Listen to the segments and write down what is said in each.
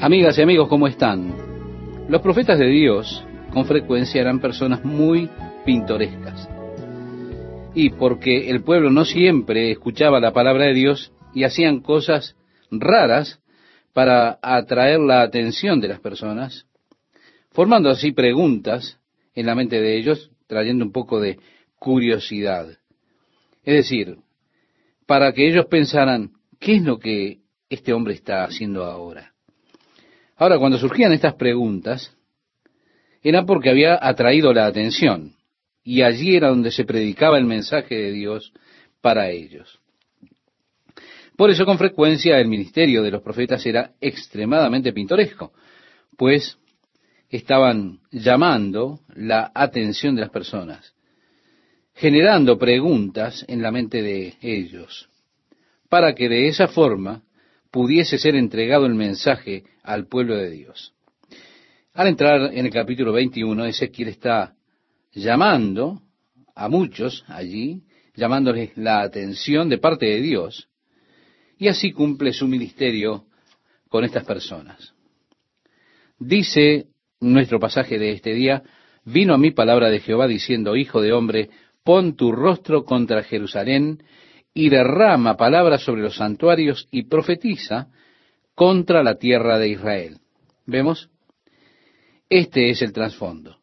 Amigas y amigos, ¿cómo están? Los profetas de Dios con frecuencia eran personas muy pintorescas. Y porque el pueblo no siempre escuchaba la palabra de Dios y hacían cosas raras para atraer la atención de las personas, formando así preguntas en la mente de ellos, trayendo un poco de curiosidad. Es decir, para que ellos pensaran, ¿qué es lo que este hombre está haciendo ahora? Ahora, cuando surgían estas preguntas, era porque había atraído la atención, y allí era donde se predicaba el mensaje de Dios para ellos. Por eso con frecuencia el ministerio de los profetas era extremadamente pintoresco, pues estaban llamando la atención de las personas, generando preguntas en la mente de ellos, para que de esa forma pudiese ser entregado el mensaje al pueblo de Dios. Al entrar en el capítulo 21, Ezequiel está llamando a muchos allí, llamándoles la atención de parte de Dios, y así cumple su ministerio con estas personas. Dice nuestro pasaje de este día, vino a mí palabra de Jehová diciendo, Hijo de hombre, pon tu rostro contra Jerusalén y derrama palabras sobre los santuarios y profetiza contra la tierra de Israel. ¿Vemos? Este es el trasfondo.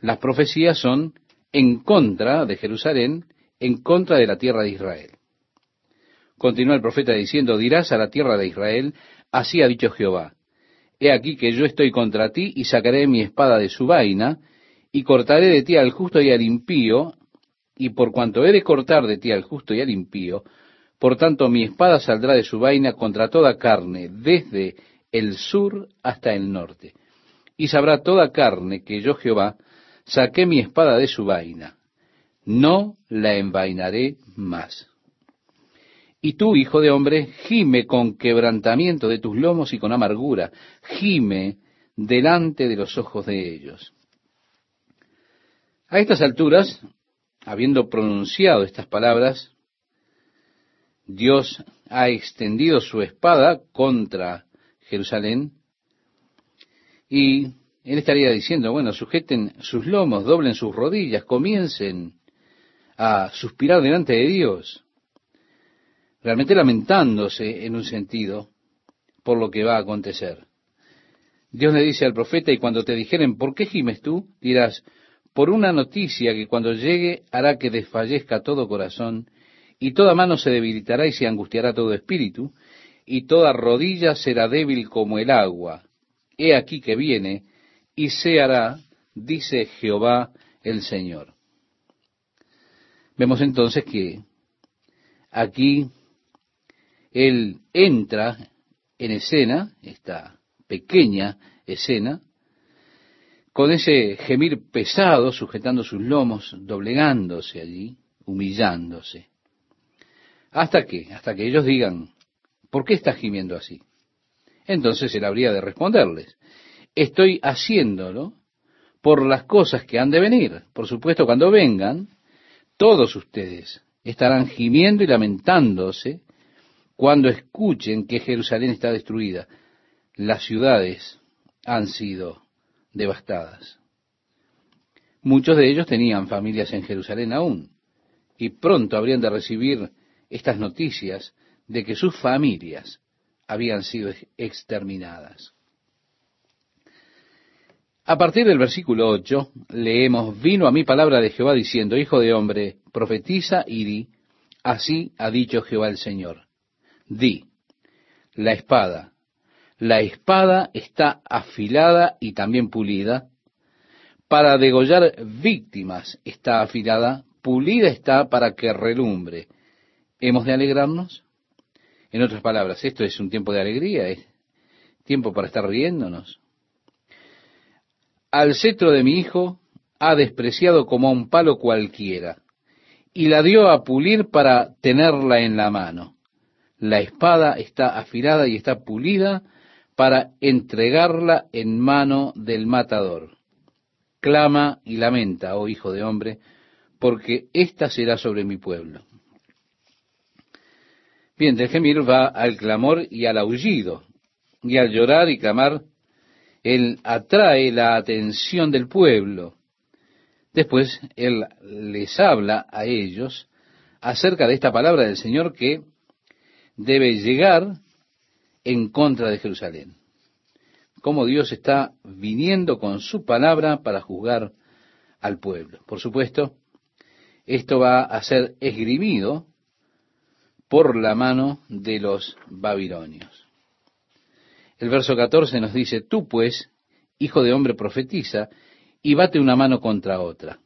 Las profecías son en contra de Jerusalén, en contra de la tierra de Israel. Continúa el profeta diciendo, dirás a la tierra de Israel, así ha dicho Jehová, he aquí que yo estoy contra ti y sacaré mi espada de su vaina, y cortaré de ti al justo y al impío, y por cuanto he de cortar de ti al justo y al impío, por tanto mi espada saldrá de su vaina contra toda carne, desde el sur hasta el norte. Y sabrá toda carne que yo Jehová saqué mi espada de su vaina. No la envainaré más. Y tú, hijo de hombre, gime con quebrantamiento de tus lomos y con amargura, gime delante de los ojos de ellos. A estas alturas, habiendo pronunciado estas palabras, Dios ha extendido su espada contra Jerusalén y él estaría diciendo, bueno, sujeten sus lomos, doblen sus rodillas, comiencen a suspirar delante de Dios, realmente lamentándose en un sentido por lo que va a acontecer. Dios le dice al profeta, y cuando te dijeren, ¿por qué gimes tú? Dirás, por una noticia que cuando llegue hará que desfallezca todo corazón, y toda mano se debilitará y se angustiará todo espíritu, y toda rodilla será débil como el agua. He aquí que viene, y se hará, dice Jehová el Señor. Vemos entonces que aquí Él entra en escena, esta pequeña escena, con ese gemir pesado, sujetando sus lomos, doblegándose allí, humillándose. ¿Hasta qué? Hasta que ellos digan, ¿por qué estás gimiendo así? Entonces él habría de responderles, estoy haciéndolo por las cosas que han de venir. Por supuesto, cuando vengan, todos ustedes estarán gimiendo y lamentándose cuando escuchen que Jerusalén está destruida. Las ciudades han sido devastadas. Muchos de ellos tenían familias en Jerusalén aún, y pronto habrían de recibir estas noticias de que sus familias habían sido exterminadas. A partir del versículo 8 leemos, vino a mí palabra de Jehová diciendo, Hijo de hombre, profetiza y di, así ha dicho Jehová el Señor. Di, la espada, la espada está afilada y también pulida. Para degollar víctimas está afilada, pulida está para que relumbre. ¿Hemos de alegrarnos? En otras palabras, esto es un tiempo de alegría, es tiempo para estar riéndonos. Al cetro de mi hijo ha despreciado como a un palo cualquiera, y la dio a pulir para tenerla en la mano. La espada está afilada y está pulida para entregarla en mano del matador. Clama y lamenta, oh hijo de hombre, porque ésta será sobre mi pueblo. Bien, del gemir va al clamor y al aullido. Y al llorar y clamar, Él atrae la atención del pueblo. Después Él les habla a ellos acerca de esta palabra del Señor que debe llegar en contra de Jerusalén. Cómo Dios está viniendo con su palabra para juzgar al pueblo. Por supuesto, esto va a ser esgrimido por la mano de los babilonios. El verso 14 nos dice, tú pues, hijo de hombre, profetiza y bate una mano contra otra.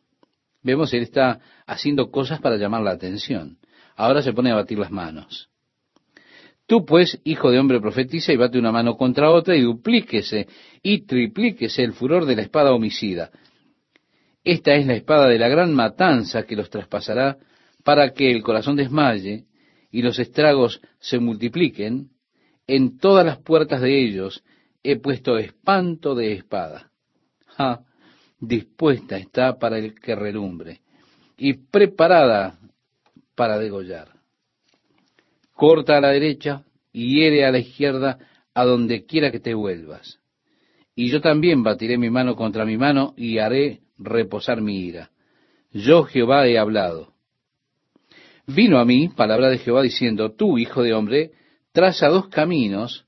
Vemos, él está haciendo cosas para llamar la atención. Ahora se pone a batir las manos. Tú pues, hijo de hombre, profetiza y bate una mano contra otra y duplíquese y triplíquese el furor de la espada homicida. Esta es la espada de la gran matanza que los traspasará para que el corazón desmaye y los estragos se multipliquen. En todas las puertas de ellos he puesto espanto de espada. Ja, dispuesta está para el que relumbre y preparada para degollar. Corta a la derecha y hiere a la izquierda a donde quiera que te vuelvas. Y yo también batiré mi mano contra mi mano y haré reposar mi ira. Yo Jehová he hablado. Vino a mí palabra de Jehová diciendo, tú, hijo de hombre, traza dos caminos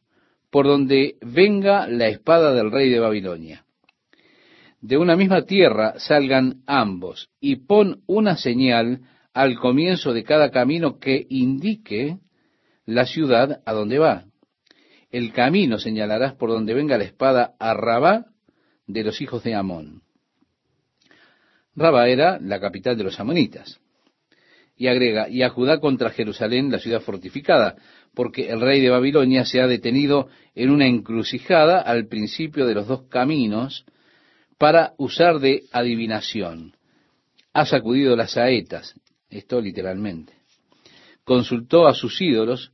por donde venga la espada del rey de Babilonia. De una misma tierra salgan ambos, y pon una señal al comienzo de cada camino que indique la ciudad a donde va. El camino señalarás por donde venga la espada a Rabá de los hijos de Amón. Rabá era la capital de los amonitas. Y agrega, y a Judá contra Jerusalén, la ciudad fortificada, porque el rey de Babilonia se ha detenido en una encrucijada al principio de los dos caminos para usar de adivinación. Ha sacudido las saetas, esto literalmente. Consultó a sus ídolos,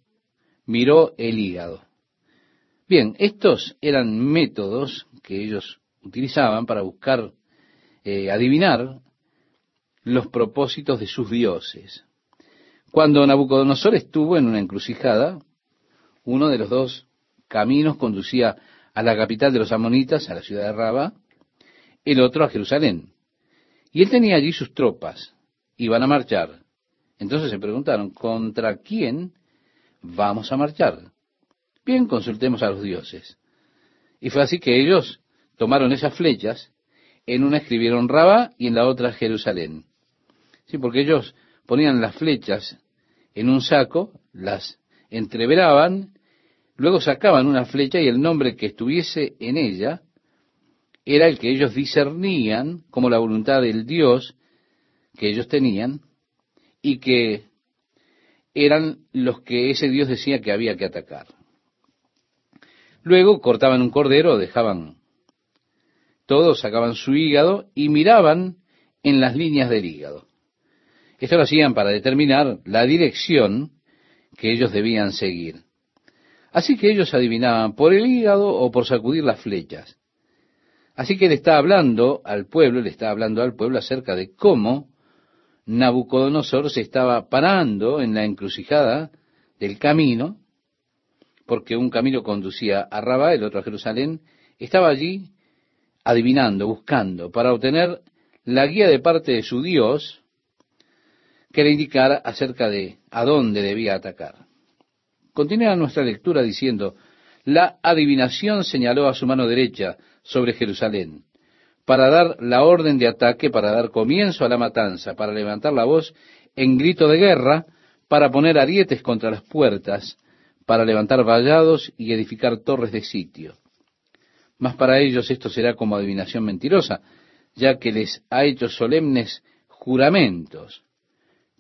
miró el hígado. Bien, estos eran métodos que ellos utilizaban para buscar eh, adivinar los propósitos de sus dioses. Cuando Nabucodonosor estuvo en una encrucijada, uno de los dos caminos conducía a la capital de los amonitas, a la ciudad de Raba, el otro a Jerusalén. Y él tenía allí sus tropas, iban a marchar. Entonces se preguntaron, ¿contra quién vamos a marchar? Bien, consultemos a los dioses. Y fue así que ellos tomaron esas flechas en una escribieron Raba y en la otra Jerusalén. Sí, porque ellos ponían las flechas en un saco, las entreveraban, luego sacaban una flecha y el nombre que estuviese en ella era el que ellos discernían como la voluntad del Dios que ellos tenían y que eran los que ese Dios decía que había que atacar. Luego cortaban un cordero, dejaban todos sacaban su hígado y miraban en las líneas del hígado. Esto lo hacían para determinar la dirección que ellos debían seguir. Así que ellos adivinaban por el hígado o por sacudir las flechas. Así que le está hablando al pueblo, le está hablando al pueblo acerca de cómo Nabucodonosor se estaba parando en la encrucijada del camino, porque un camino conducía a Rabá, el otro a Jerusalén, estaba allí adivinando, buscando, para obtener la guía de parte de su Dios que le indicara acerca de a dónde debía atacar. Continúa nuestra lectura diciendo, la adivinación señaló a su mano derecha sobre Jerusalén, para dar la orden de ataque, para dar comienzo a la matanza, para levantar la voz en grito de guerra, para poner arietes contra las puertas, para levantar vallados y edificar torres de sitio mas para ellos esto será como adivinación mentirosa, ya que les ha hecho solemnes juramentos,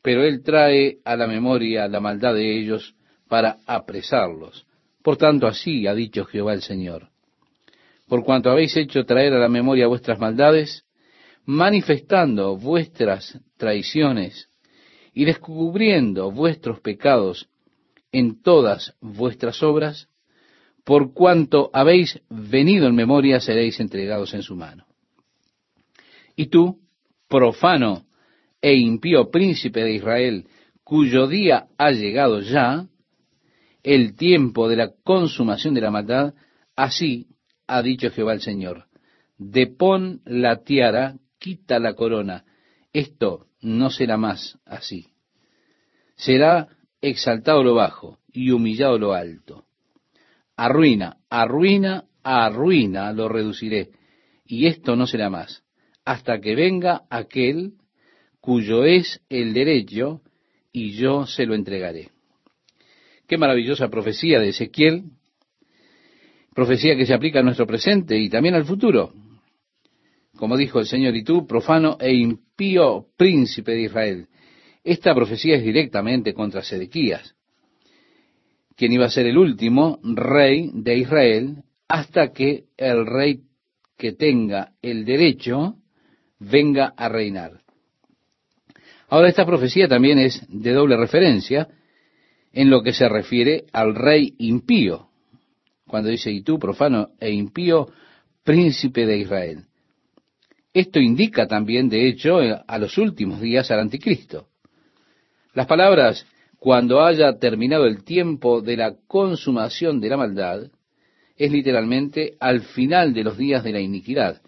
pero él trae a la memoria la maldad de ellos para apresarlos. Por tanto, así ha dicho Jehová el Señor. Por cuanto habéis hecho traer a la memoria vuestras maldades, manifestando vuestras traiciones y descubriendo vuestros pecados en todas vuestras obras, por cuanto habéis venido en memoria, seréis entregados en su mano. Y tú, profano e impío príncipe de Israel, cuyo día ha llegado ya, el tiempo de la consumación de la maldad, así ha dicho Jehová el Señor. Depón la tiara, quita la corona. Esto no será más así. Será exaltado lo bajo y humillado lo alto. Arruina, arruina, arruina lo reduciré. Y esto no será más, hasta que venga aquel cuyo es el derecho, y yo se lo entregaré. Qué maravillosa profecía de Ezequiel, profecía que se aplica a nuestro presente y también al futuro. Como dijo el Señor, y tú, profano e impío príncipe de Israel. Esta profecía es directamente contra Sedequías, quien iba a ser el último rey de Israel hasta que el rey que tenga el derecho venga a reinar. Ahora, esta profecía también es de doble referencia en lo que se refiere al rey impío, cuando dice, y tú, profano e impío, príncipe de Israel. Esto indica también, de hecho, a los últimos días al anticristo. Las palabras, cuando haya terminado el tiempo de la consumación de la maldad, es literalmente al final de los días de la iniquidad.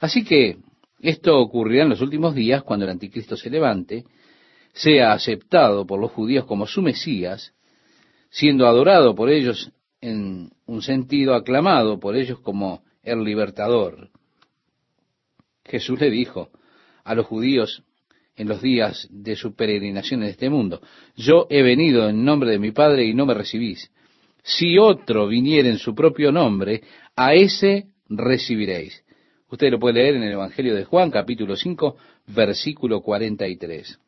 Así que esto ocurrirá en los últimos días cuando el anticristo se levante, sea aceptado por los judíos como su Mesías, siendo adorado por ellos en un sentido, aclamado por ellos como el libertador. Jesús le dijo a los judíos en los días de su peregrinación en este mundo, yo he venido en nombre de mi Padre y no me recibís. Si otro viniera en su propio nombre, a ese recibiréis. Usted lo puede leer en el Evangelio de Juan, capítulo 5, versículo 43.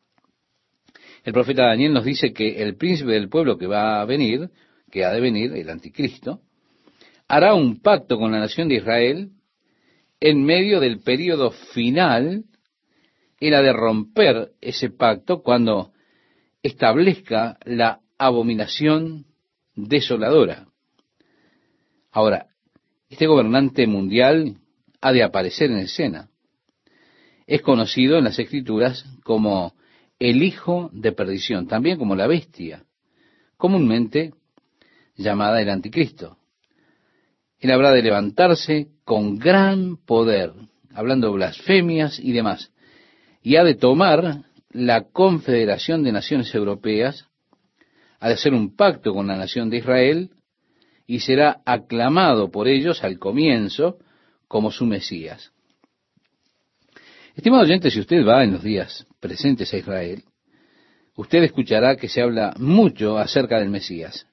El profeta Daniel nos dice que el príncipe del pueblo que va a venir, que ha de venir, el anticristo, hará un pacto con la nación de Israel en medio del período final, era de romper ese pacto cuando establezca la abominación desoladora. Ahora, este gobernante mundial ha de aparecer en escena. Es conocido en las escrituras como el hijo de perdición, también como la bestia, comúnmente llamada el anticristo. Él habrá de levantarse con gran poder, hablando blasfemias y demás, y ha de tomar la Confederación de Naciones Europeas, ha de hacer un pacto con la nación de Israel, y será aclamado por ellos al comienzo como su Mesías. Estimado oyente, si usted va en los días presentes a Israel, usted escuchará que se habla mucho acerca del Mesías,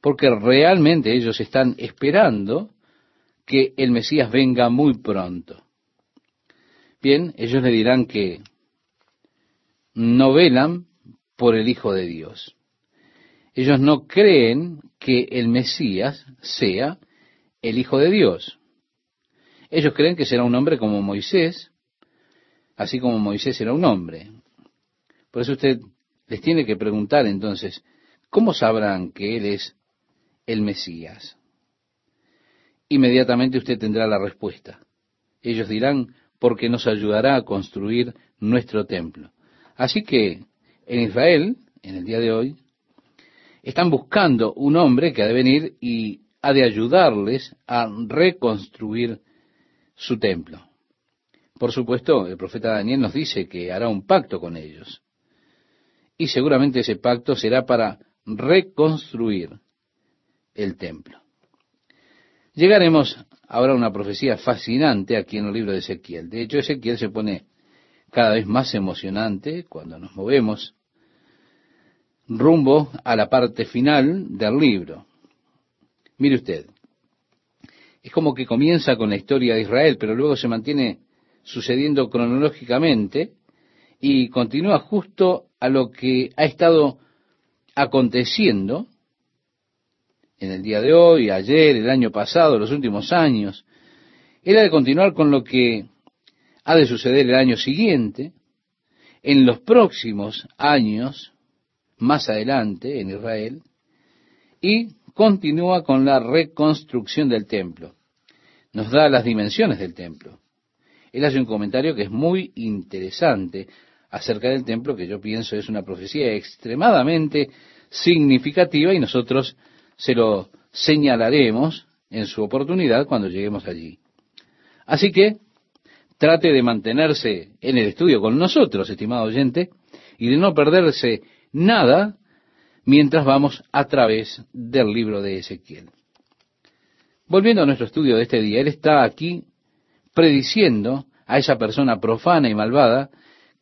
porque realmente ellos están esperando que el Mesías venga muy pronto. Bien, ellos le dirán que no velan por el Hijo de Dios. Ellos no creen que el Mesías sea el Hijo de Dios. Ellos creen que será un hombre como Moisés, así como Moisés era un hombre. Por eso usted les tiene que preguntar entonces, ¿cómo sabrán que Él es el Mesías? Inmediatamente usted tendrá la respuesta. Ellos dirán, porque nos ayudará a construir nuestro templo. Así que en Israel, en el día de hoy, están buscando un hombre que ha de venir y ha de ayudarles a reconstruir su templo. Por supuesto, el profeta Daniel nos dice que hará un pacto con ellos. Y seguramente ese pacto será para reconstruir el templo. Llegaremos ahora a una profecía fascinante aquí en el libro de Ezequiel. De hecho, Ezequiel se pone cada vez más emocionante cuando nos movemos rumbo a la parte final del libro. Mire usted, es como que comienza con la historia de Israel, pero luego se mantiene sucediendo cronológicamente y continúa justo a lo que ha estado aconteciendo en el día de hoy, ayer, el año pasado, los últimos años. Ha de continuar con lo que ha de suceder el año siguiente, en los próximos años, más adelante en Israel, y continúa con la reconstrucción del templo. Nos da las dimensiones del templo. Él hace un comentario que es muy interesante acerca del templo, que yo pienso es una profecía extremadamente significativa y nosotros se lo señalaremos en su oportunidad cuando lleguemos allí. Así que trate de mantenerse en el estudio con nosotros, estimado oyente, y de no perderse nada mientras vamos a través del libro de Ezequiel. Volviendo a nuestro estudio de este día, él está aquí prediciendo a esa persona profana y malvada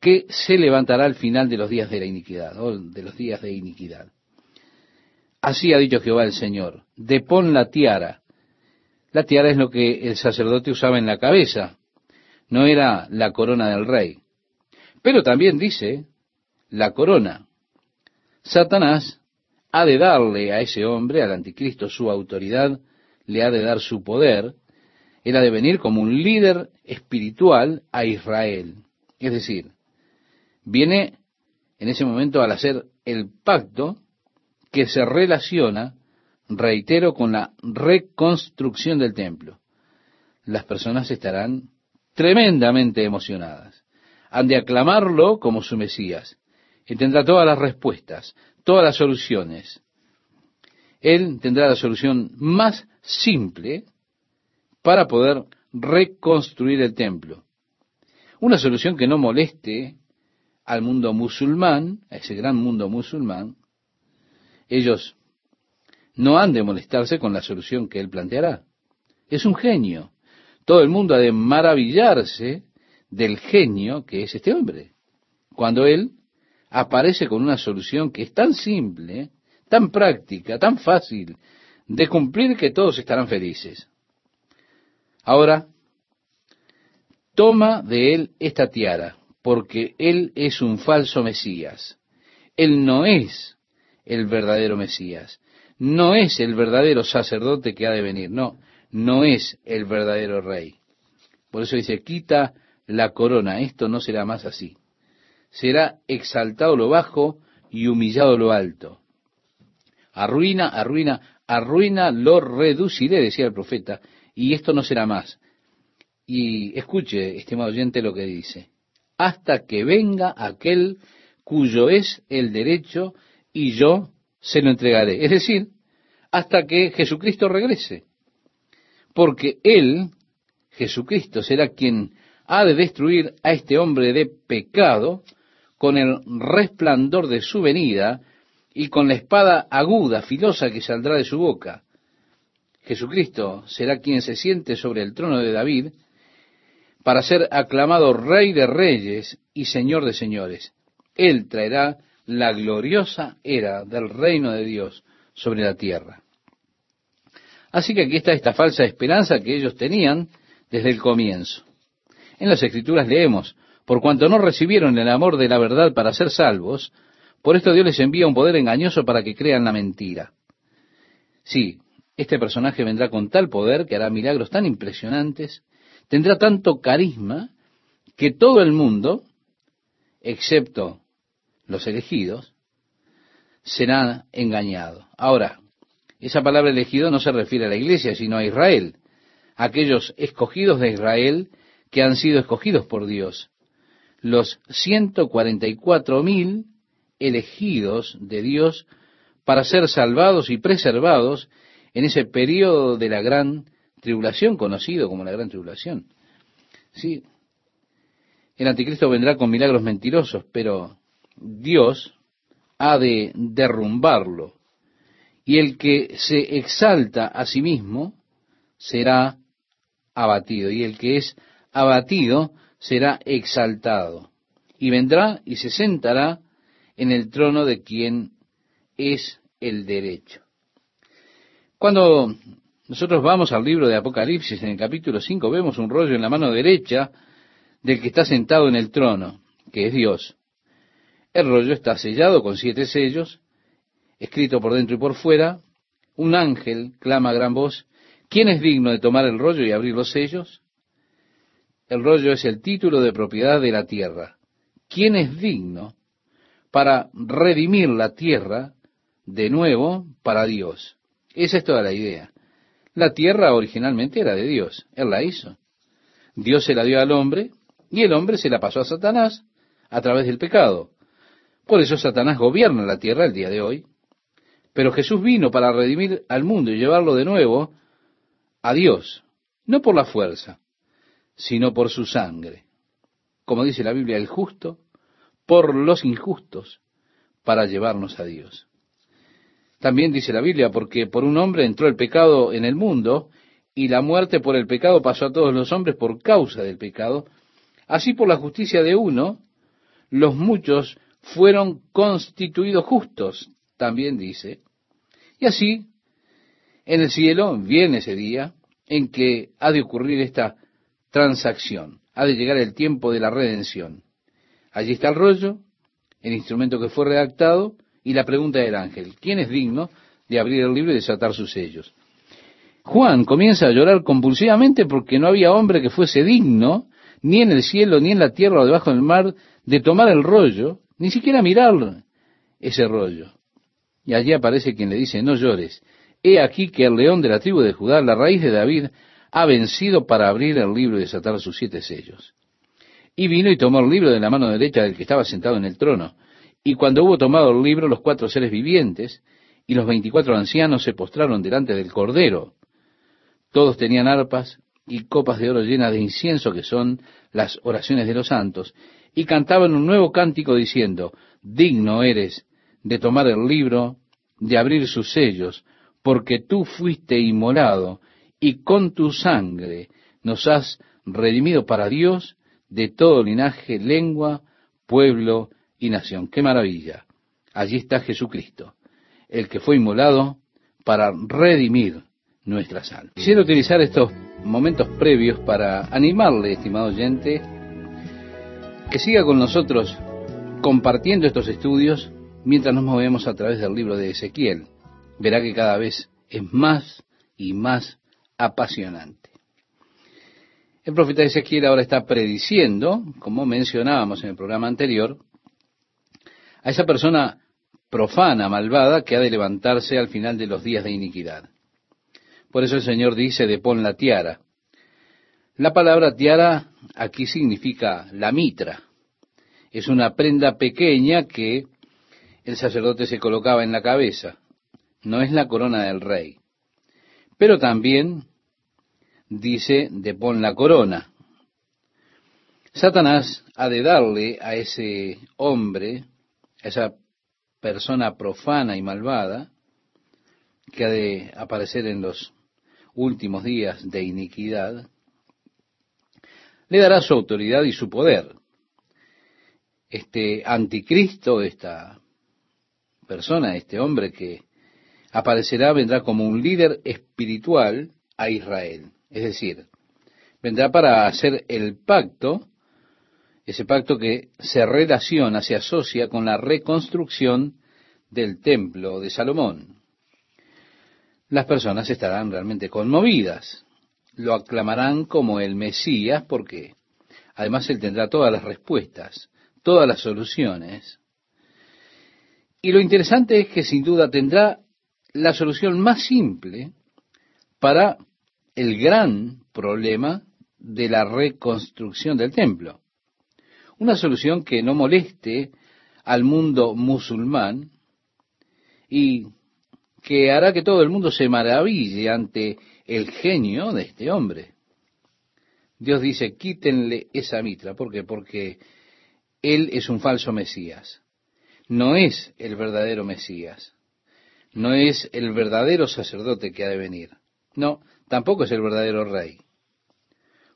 que se levantará al final de los días de la iniquidad, o de los días de iniquidad. Así ha dicho Jehová el Señor, depón la tiara. La tiara es lo que el sacerdote usaba en la cabeza, no era la corona del rey. Pero también dice la corona. Satanás ha de darle a ese hombre, al anticristo, su autoridad, le ha de dar su poder, él ha de venir como un líder espiritual a Israel. Es decir, viene en ese momento al hacer el pacto que se relaciona, reitero, con la reconstrucción del templo. Las personas estarán tremendamente emocionadas. Han de aclamarlo como su Mesías. Y tendrá todas las respuestas, todas las soluciones. Él tendrá la solución más simple para poder reconstruir el templo. Una solución que no moleste al mundo musulmán, a ese gran mundo musulmán, ellos no han de molestarse con la solución que él planteará. Es un genio. Todo el mundo ha de maravillarse del genio que es este hombre. Cuando él aparece con una solución que es tan simple, tan práctica, tan fácil de cumplir que todos estarán felices. Ahora, toma de él esta tiara, porque él es un falso Mesías. Él no es el verdadero Mesías. No es el verdadero sacerdote que ha de venir. No, no es el verdadero rey. Por eso dice, quita la corona. Esto no será más así. Será exaltado lo bajo y humillado lo alto. Arruina, arruina, arruina, lo reduciré, decía el profeta, y esto no será más. Y escuche, estimado oyente, lo que dice. Hasta que venga aquel cuyo es el derecho y yo se lo entregaré. Es decir, hasta que Jesucristo regrese. Porque Él, Jesucristo, será quien ha de destruir a este hombre de pecado con el resplandor de su venida y con la espada aguda, filosa que saldrá de su boca. Jesucristo será quien se siente sobre el trono de David para ser aclamado Rey de Reyes y Señor de Señores. Él traerá la gloriosa era del reino de Dios sobre la tierra. Así que aquí está esta falsa esperanza que ellos tenían desde el comienzo. En las Escrituras leemos, por cuanto no recibieron el amor de la verdad para ser salvos, por esto Dios les envía un poder engañoso para que crean la mentira. Sí, este personaje vendrá con tal poder que hará milagros tan impresionantes, tendrá tanto carisma, que todo el mundo, excepto los elegidos, serán engañados. Ahora, esa palabra elegido no se refiere a la iglesia, sino a Israel, aquellos escogidos de Israel que han sido escogidos por Dios, los 144 mil elegidos de Dios para ser salvados y preservados en ese periodo de la gran tribulación, conocido como la gran tribulación. Sí, el anticristo vendrá con milagros mentirosos, pero Dios ha de derrumbarlo. Y el que se exalta a sí mismo será abatido. Y el que es abatido será exaltado. Y vendrá y se sentará en el trono de quien es el derecho. Cuando nosotros vamos al libro de Apocalipsis, en el capítulo 5, vemos un rollo en la mano derecha del que está sentado en el trono, que es Dios. El rollo está sellado con siete sellos, escrito por dentro y por fuera. Un ángel clama a gran voz, ¿quién es digno de tomar el rollo y abrir los sellos? El rollo es el título de propiedad de la tierra. ¿Quién es digno para redimir la tierra de nuevo para Dios? Esa es toda la idea. La tierra originalmente era de Dios, Él la hizo. Dios se la dio al hombre y el hombre se la pasó a Satanás a través del pecado. Por eso Satanás gobierna la tierra el día de hoy. Pero Jesús vino para redimir al mundo y llevarlo de nuevo a Dios, no por la fuerza, sino por su sangre. Como dice la Biblia, el justo por los injustos para llevarnos a Dios. También dice la Biblia, porque por un hombre entró el pecado en el mundo, y la muerte por el pecado pasó a todos los hombres por causa del pecado, así por la justicia de uno, los muchos fueron constituidos justos, también dice. Y así, en el cielo viene ese día en que ha de ocurrir esta transacción, ha de llegar el tiempo de la redención. Allí está el rollo, el instrumento que fue redactado, y la pregunta del ángel, ¿quién es digno de abrir el libro y desatar sus sellos? Juan comienza a llorar compulsivamente porque no había hombre que fuese digno, ni en el cielo, ni en la tierra o debajo del mar, de tomar el rollo, ni siquiera mirar ese rollo. Y allí aparece quien le dice, no llores, he aquí que el león de la tribu de Judá, la raíz de David, ha vencido para abrir el libro y desatar sus siete sellos. Y vino y tomó el libro de la mano derecha del que estaba sentado en el trono. Y cuando hubo tomado el libro, los cuatro seres vivientes y los veinticuatro ancianos se postraron delante del Cordero. Todos tenían arpas y copas de oro llenas de incienso, que son las oraciones de los santos, y cantaban un nuevo cántico diciendo, digno eres de tomar el libro, de abrir sus sellos, porque tú fuiste inmolado, y con tu sangre nos has redimido para Dios de todo linaje, lengua, pueblo y nación. ¡Qué maravilla! Allí está Jesucristo, el que fue inmolado para redimir nuestras almas. Quisiera utilizar estos momentos previos para animarle, estimado oyente, que siga con nosotros compartiendo estos estudios mientras nos movemos a través del libro de Ezequiel. Verá que cada vez es más y más apasionante. El profeta Ezequiel ahora está prediciendo, como mencionábamos en el programa anterior, a esa persona profana, malvada, que ha de levantarse al final de los días de iniquidad. Por eso el Señor dice de pon la tiara. La palabra tiara aquí significa la mitra. Es una prenda pequeña que el sacerdote se colocaba en la cabeza. No es la corona del rey. Pero también dice de pon la corona. Satanás ha de darle a ese hombre, a esa persona profana y malvada, que ha de aparecer en los últimos días de iniquidad, le dará su autoridad y su poder. Este anticristo, esta persona, este hombre que aparecerá, vendrá como un líder espiritual a Israel. Es decir, vendrá para hacer el pacto, ese pacto que se relaciona, se asocia con la reconstrucción del templo de Salomón las personas estarán realmente conmovidas. Lo aclamarán como el Mesías porque además él tendrá todas las respuestas, todas las soluciones. Y lo interesante es que sin duda tendrá la solución más simple para el gran problema de la reconstrucción del templo. Una solución que no moleste al mundo musulmán y que hará que todo el mundo se maraville ante el genio de este hombre. Dios dice, quítenle esa mitra. ¿Por qué? Porque él es un falso Mesías. No es el verdadero Mesías. No es el verdadero sacerdote que ha de venir. No, tampoco es el verdadero rey.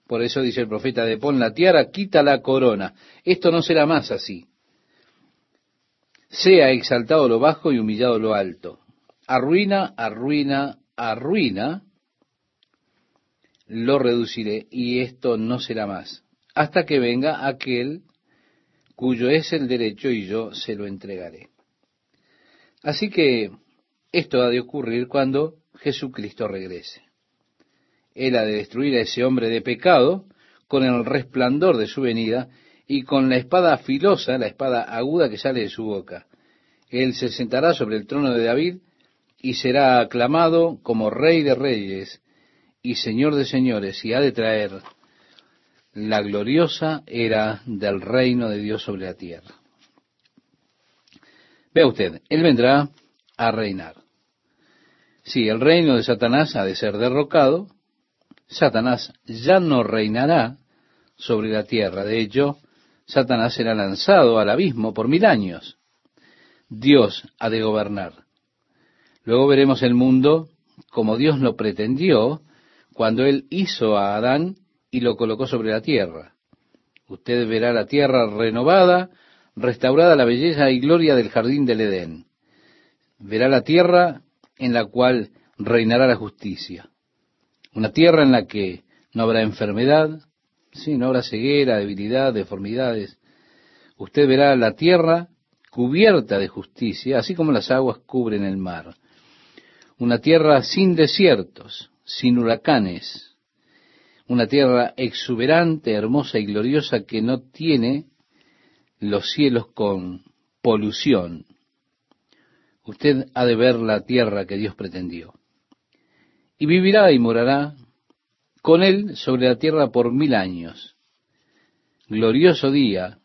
Por eso dice el profeta de pon la tiara, quita la corona. Esto no será más así. Sea exaltado lo bajo y humillado lo alto arruina, arruina, arruina, lo reduciré y esto no será más, hasta que venga aquel cuyo es el derecho y yo se lo entregaré. Así que esto ha de ocurrir cuando Jesucristo regrese. Él ha de destruir a ese hombre de pecado con el resplandor de su venida y con la espada filosa, la espada aguda que sale de su boca. Él se sentará sobre el trono de David y será aclamado como Rey de Reyes y Señor de Señores, y ha de traer la gloriosa era del reino de Dios sobre la tierra. Vea usted, Él vendrá a reinar. Sí, el reino de Satanás ha de ser derrocado. Satanás ya no reinará sobre la tierra. De hecho, Satanás será lanzado al abismo por mil años. Dios ha de gobernar. Luego veremos el mundo como Dios lo pretendió cuando Él hizo a Adán y lo colocó sobre la tierra. Usted verá la tierra renovada, restaurada la belleza y gloria del jardín del Edén. Verá la tierra en la cual reinará la justicia. Una tierra en la que no habrá enfermedad, sí, no habrá ceguera, debilidad, deformidades. Usted verá la tierra cubierta de justicia, así como las aguas cubren el mar. Una tierra sin desiertos, sin huracanes. Una tierra exuberante, hermosa y gloriosa que no tiene los cielos con polución. Usted ha de ver la tierra que Dios pretendió. Y vivirá y morará con él sobre la tierra por mil años. Glorioso día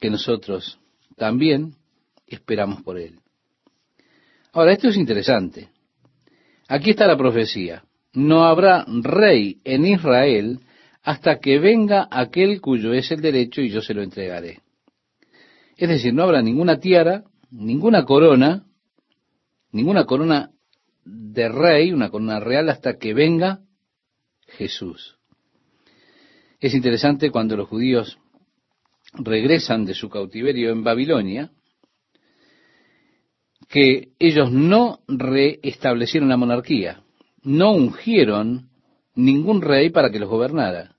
que nosotros también esperamos por él. Ahora, esto es interesante. Aquí está la profecía. No habrá rey en Israel hasta que venga aquel cuyo es el derecho y yo se lo entregaré. Es decir, no habrá ninguna tiara, ninguna corona, ninguna corona de rey, una corona real, hasta que venga Jesús. Es interesante cuando los judíos regresan de su cautiverio en Babilonia, que ellos no reestablecieron la monarquía, no ungieron ningún rey para que los gobernara.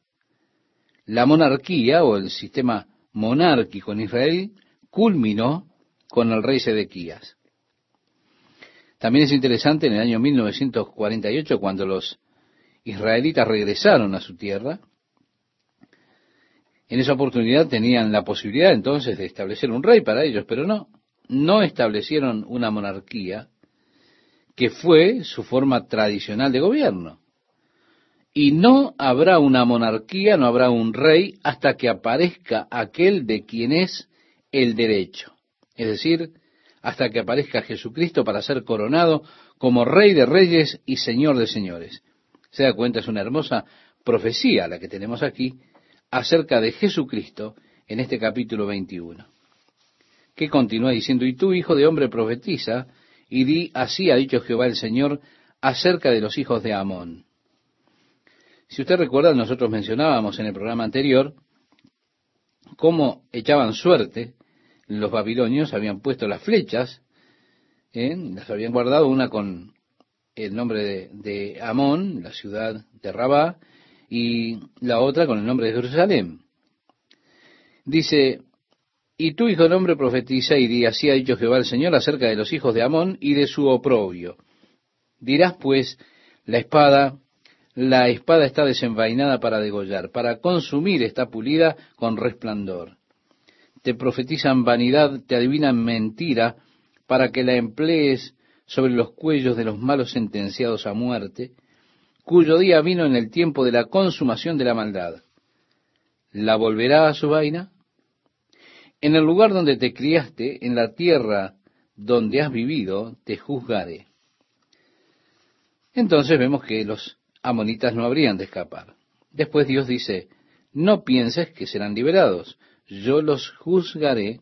La monarquía o el sistema monárquico en Israel culminó con el rey Sedequías. También es interesante en el año 1948, cuando los israelitas regresaron a su tierra, en esa oportunidad tenían la posibilidad entonces de establecer un rey para ellos, pero no, no establecieron una monarquía que fue su forma tradicional de gobierno. Y no habrá una monarquía, no habrá un rey hasta que aparezca aquel de quien es el derecho. Es decir, hasta que aparezca Jesucristo para ser coronado como Rey de Reyes y Señor de Señores. Se da cuenta, es una hermosa profecía la que tenemos aquí acerca de Jesucristo en este capítulo 21. Que continúa diciendo, y tú, hijo de hombre, profetiza, y di, así ha dicho Jehová el Señor, acerca de los hijos de Amón. Si usted recuerda, nosotros mencionábamos en el programa anterior cómo echaban suerte los babilonios, habían puesto las flechas, ¿eh? las habían guardado, una con el nombre de, de Amón, la ciudad de Rabá, y la otra con el nombre de Jerusalén. Dice, y tú, hijo de hombre, profetiza y di, así ha dicho Jehová el Señor acerca de los hijos de Amón y de su oprobio. Dirás pues, la espada, la espada está desenvainada para degollar, para consumir está pulida con resplandor. Te profetizan vanidad, te adivinan mentira, para que la emplees sobre los cuellos de los malos sentenciados a muerte, cuyo día vino en el tiempo de la consumación de la maldad. ¿La volverá a su vaina? En el lugar donde te criaste, en la tierra donde has vivido, te juzgaré. Entonces vemos que los amonitas no habrían de escapar. Después Dios dice, no pienses que serán liberados, yo los juzgaré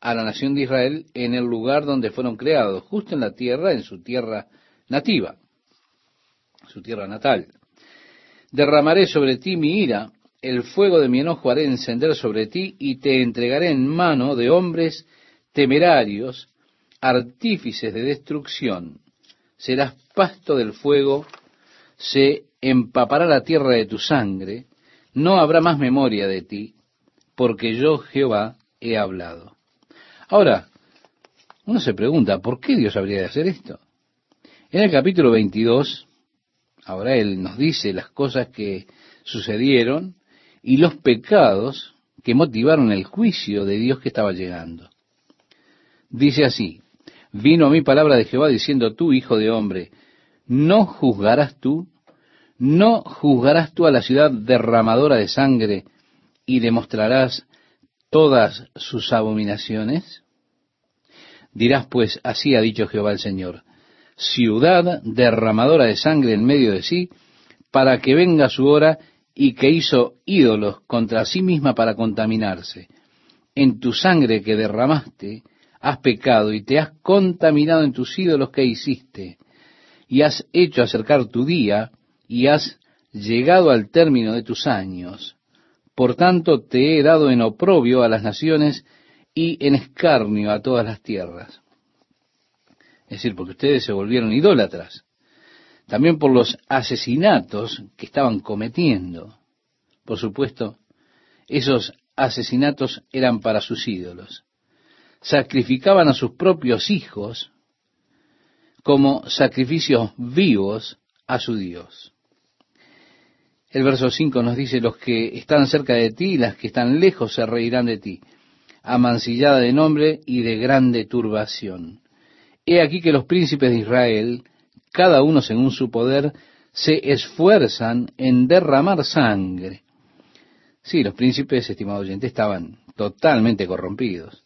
a la nación de Israel en el lugar donde fueron creados, justo en la tierra, en su tierra nativa su tierra natal. Derramaré sobre ti mi ira, el fuego de mi enojo haré encender sobre ti y te entregaré en mano de hombres temerarios, artífices de destrucción. Serás pasto del fuego, se empapará la tierra de tu sangre, no habrá más memoria de ti, porque yo Jehová he hablado. Ahora, uno se pregunta, ¿por qué Dios habría de hacer esto? En el capítulo 22, Ahora Él nos dice las cosas que sucedieron y los pecados que motivaron el juicio de Dios que estaba llegando. Dice así, vino a mí palabra de Jehová diciendo, tú, hijo de hombre, ¿no juzgarás tú? ¿No juzgarás tú a la ciudad derramadora de sangre y demostrarás todas sus abominaciones? Dirás pues, así ha dicho Jehová el Señor, ciudad derramadora de sangre en medio de sí, para que venga su hora y que hizo ídolos contra sí misma para contaminarse. En tu sangre que derramaste, has pecado y te has contaminado en tus ídolos que hiciste, y has hecho acercar tu día, y has llegado al término de tus años. Por tanto, te he dado en oprobio a las naciones y en escarnio a todas las tierras. Es decir, porque ustedes se volvieron idólatras. También por los asesinatos que estaban cometiendo. Por supuesto, esos asesinatos eran para sus ídolos. Sacrificaban a sus propios hijos como sacrificios vivos a su Dios. El verso 5 nos dice, los que están cerca de ti y las que están lejos se reirán de ti amancillada de nombre y de grande turbación. He aquí que los príncipes de Israel, cada uno según su poder, se esfuerzan en derramar sangre. Sí, los príncipes, estimado oyente, estaban totalmente corrompidos.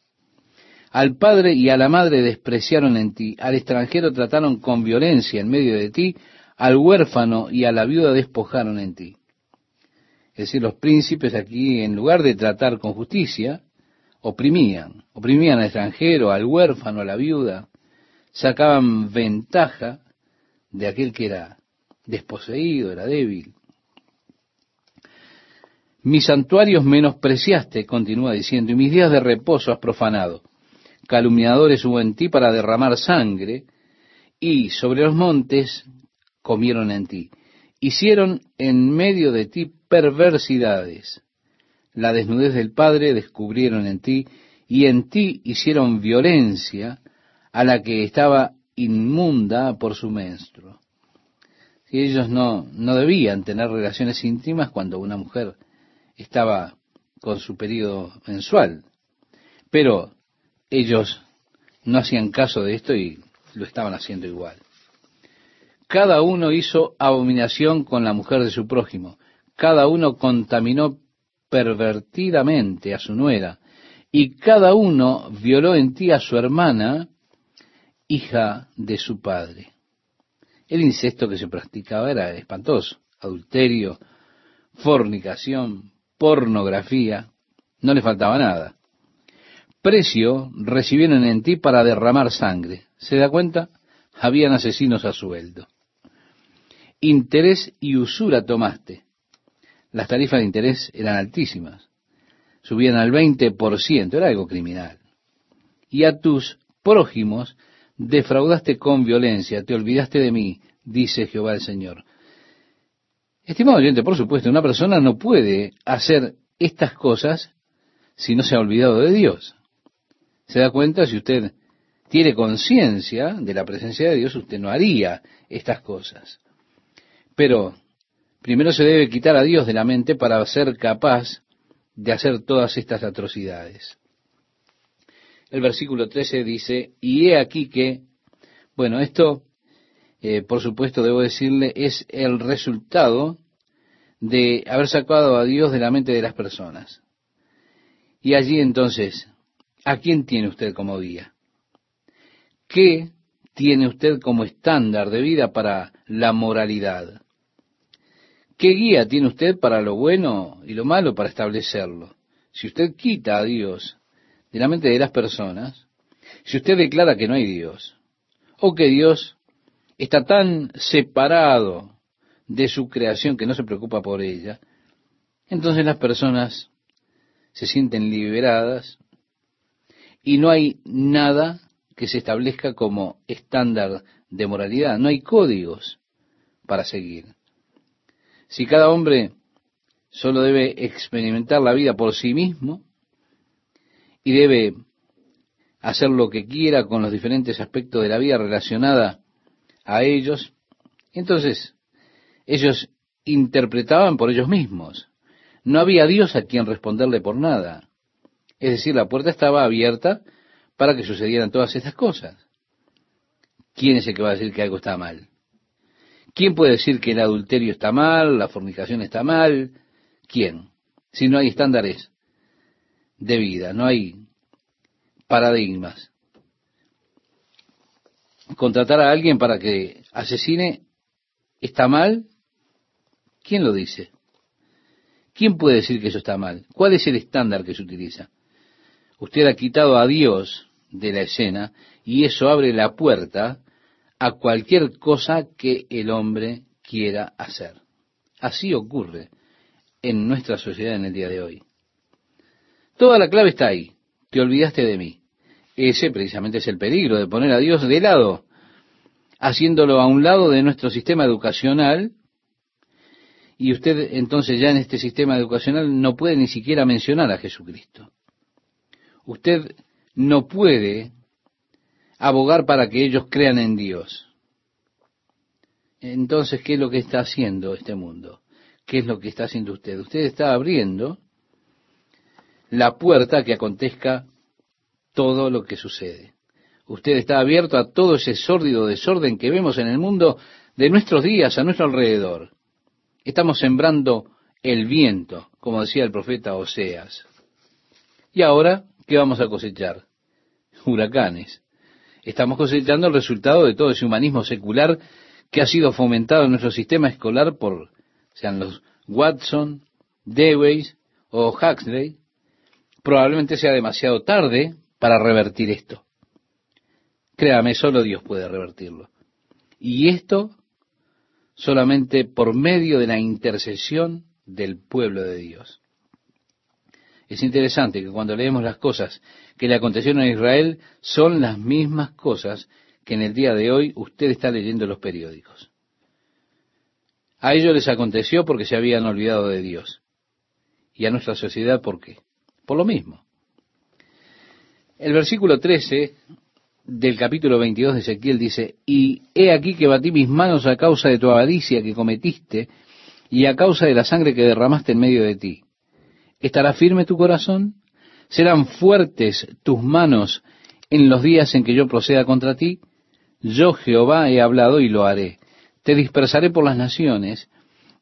Al padre y a la madre despreciaron en ti, al extranjero trataron con violencia en medio de ti, al huérfano y a la viuda despojaron en ti. Es decir, los príncipes aquí, en lugar de tratar con justicia, oprimían, oprimían al extranjero, al huérfano, a la viuda, sacaban ventaja de aquel que era desposeído, era débil. Mis santuarios menospreciaste, continúa diciendo, y mis días de reposo has profanado. Calumniadores hubo en ti para derramar sangre, y sobre los montes comieron en ti. Hicieron en medio de ti perversidades la desnudez del Padre descubrieron en ti, y en ti hicieron violencia a la que estaba inmunda por su menstruo. Si ellos no, no debían tener relaciones íntimas cuando una mujer estaba con su periodo mensual, pero ellos no hacían caso de esto y lo estaban haciendo igual. Cada uno hizo abominación con la mujer de su prójimo, cada uno contaminó pervertidamente a su nuera, y cada uno violó en ti a su hermana, hija de su padre. El incesto que se practicaba era espantoso, adulterio, fornicación, pornografía, no le faltaba nada. Precio recibieron en ti para derramar sangre. ¿Se da cuenta? Habían asesinos a sueldo. Interés y usura tomaste las tarifas de interés eran altísimas, subían al 20%, era algo criminal. Y a tus prójimos defraudaste con violencia, te olvidaste de mí, dice Jehová el Señor. Estimado oyente, por supuesto, una persona no puede hacer estas cosas si no se ha olvidado de Dios. ¿Se da cuenta? Si usted tiene conciencia de la presencia de Dios, usted no haría estas cosas. Pero Primero se debe quitar a Dios de la mente para ser capaz de hacer todas estas atrocidades. El versículo 13 dice, y he aquí que, bueno, esto, eh, por supuesto, debo decirle, es el resultado de haber sacado a Dios de la mente de las personas. Y allí entonces, ¿a quién tiene usted como guía? ¿Qué tiene usted como estándar de vida para la moralidad? ¿Qué guía tiene usted para lo bueno y lo malo para establecerlo? Si usted quita a Dios de la mente de las personas, si usted declara que no hay Dios, o que Dios está tan separado de su creación que no se preocupa por ella, entonces las personas se sienten liberadas y no hay nada que se establezca como estándar de moralidad, no hay códigos para seguir. Si cada hombre solo debe experimentar la vida por sí mismo y debe hacer lo que quiera con los diferentes aspectos de la vida relacionada a ellos, entonces ellos interpretaban por ellos mismos. No había Dios a quien responderle por nada. Es decir, la puerta estaba abierta para que sucedieran todas estas cosas. ¿Quién es el que va a decir que algo está mal? ¿Quién puede decir que el adulterio está mal, la fornicación está mal? ¿Quién? Si no hay estándares de vida, no hay paradigmas. contratar a alguien para que asesine está mal? ¿Quién lo dice? ¿Quién puede decir que eso está mal? ¿Cuál es el estándar que se utiliza? Usted ha quitado a Dios de la escena y eso abre la puerta a cualquier cosa que el hombre quiera hacer. Así ocurre en nuestra sociedad en el día de hoy. Toda la clave está ahí. Te olvidaste de mí. Ese precisamente es el peligro de poner a Dios de lado, haciéndolo a un lado de nuestro sistema educacional. Y usted entonces ya en este sistema educacional no puede ni siquiera mencionar a Jesucristo. Usted no puede abogar para que ellos crean en Dios. Entonces, ¿qué es lo que está haciendo este mundo? ¿Qué es lo que está haciendo usted? Usted está abriendo la puerta que acontezca todo lo que sucede. Usted está abierto a todo ese sórdido desorden que vemos en el mundo de nuestros días a nuestro alrededor. Estamos sembrando el viento, como decía el profeta Oseas. Y ahora, ¿qué vamos a cosechar? Huracanes. Estamos cosechando el resultado de todo ese humanismo secular que ha sido fomentado en nuestro sistema escolar por, sean los Watson, Dewey o Huxley. Probablemente sea demasiado tarde para revertir esto. Créame, solo Dios puede revertirlo. Y esto solamente por medio de la intercesión del pueblo de Dios. Es interesante que cuando leemos las cosas que le acontecieron a Israel, son las mismas cosas que en el día de hoy usted está leyendo los periódicos. A ellos les aconteció porque se habían olvidado de Dios. Y a nuestra sociedad, ¿por qué? Por lo mismo. El versículo 13 del capítulo 22 de Ezequiel dice, y he aquí que batí mis manos a causa de tu avaricia que cometiste y a causa de la sangre que derramaste en medio de ti. ¿Estará firme tu corazón? ¿Serán fuertes tus manos en los días en que yo proceda contra ti? Yo Jehová he hablado y lo haré. Te dispersaré por las naciones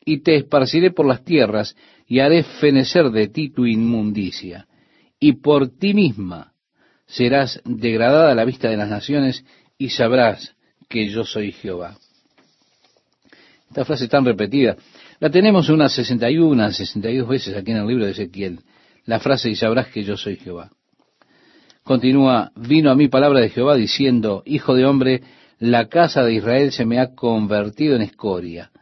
y te esparciré por las tierras y haré fenecer de ti tu inmundicia. Y por ti misma serás degradada a la vista de las naciones y sabrás que yo soy Jehová. Esta frase tan repetida, la tenemos unas 61, 62 veces aquí en el libro de Ezequiel. La frase y sabrás que yo soy Jehová. Continúa, vino a mí palabra de Jehová diciendo, Hijo de hombre, la casa de Israel se me ha convertido en escoria.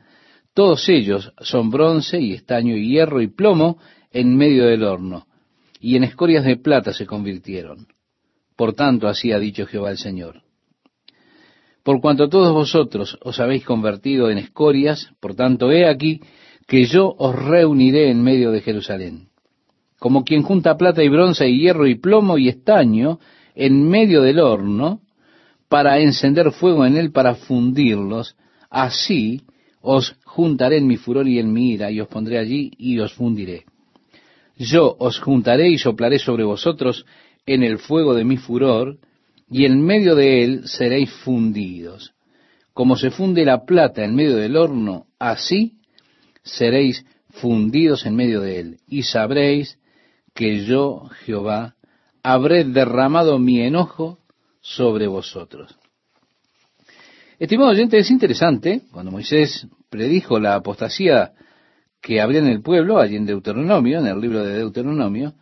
Todos ellos son bronce y estaño y hierro y plomo en medio del horno, y en escorias de plata se convirtieron. Por tanto, así ha dicho Jehová el Señor. Por cuanto todos vosotros os habéis convertido en escorias, por tanto, he aquí que yo os reuniré en medio de Jerusalén. Como quien junta plata y bronce y hierro y plomo y estaño en medio del horno, para encender fuego en él para fundirlos, así os juntaré en mi furor y en mi ira, y os pondré allí y os fundiré. Yo os juntaré y soplaré sobre vosotros en el fuego de mi furor, y en medio de él seréis fundidos. Como se funde la plata en medio del horno, así seréis fundidos en medio de él, y sabréis que yo, Jehová, habré derramado mi enojo sobre vosotros. Estimado oyente, es interesante, cuando Moisés predijo la apostasía que habría en el pueblo, allí en Deuteronomio, en el libro de Deuteronomio,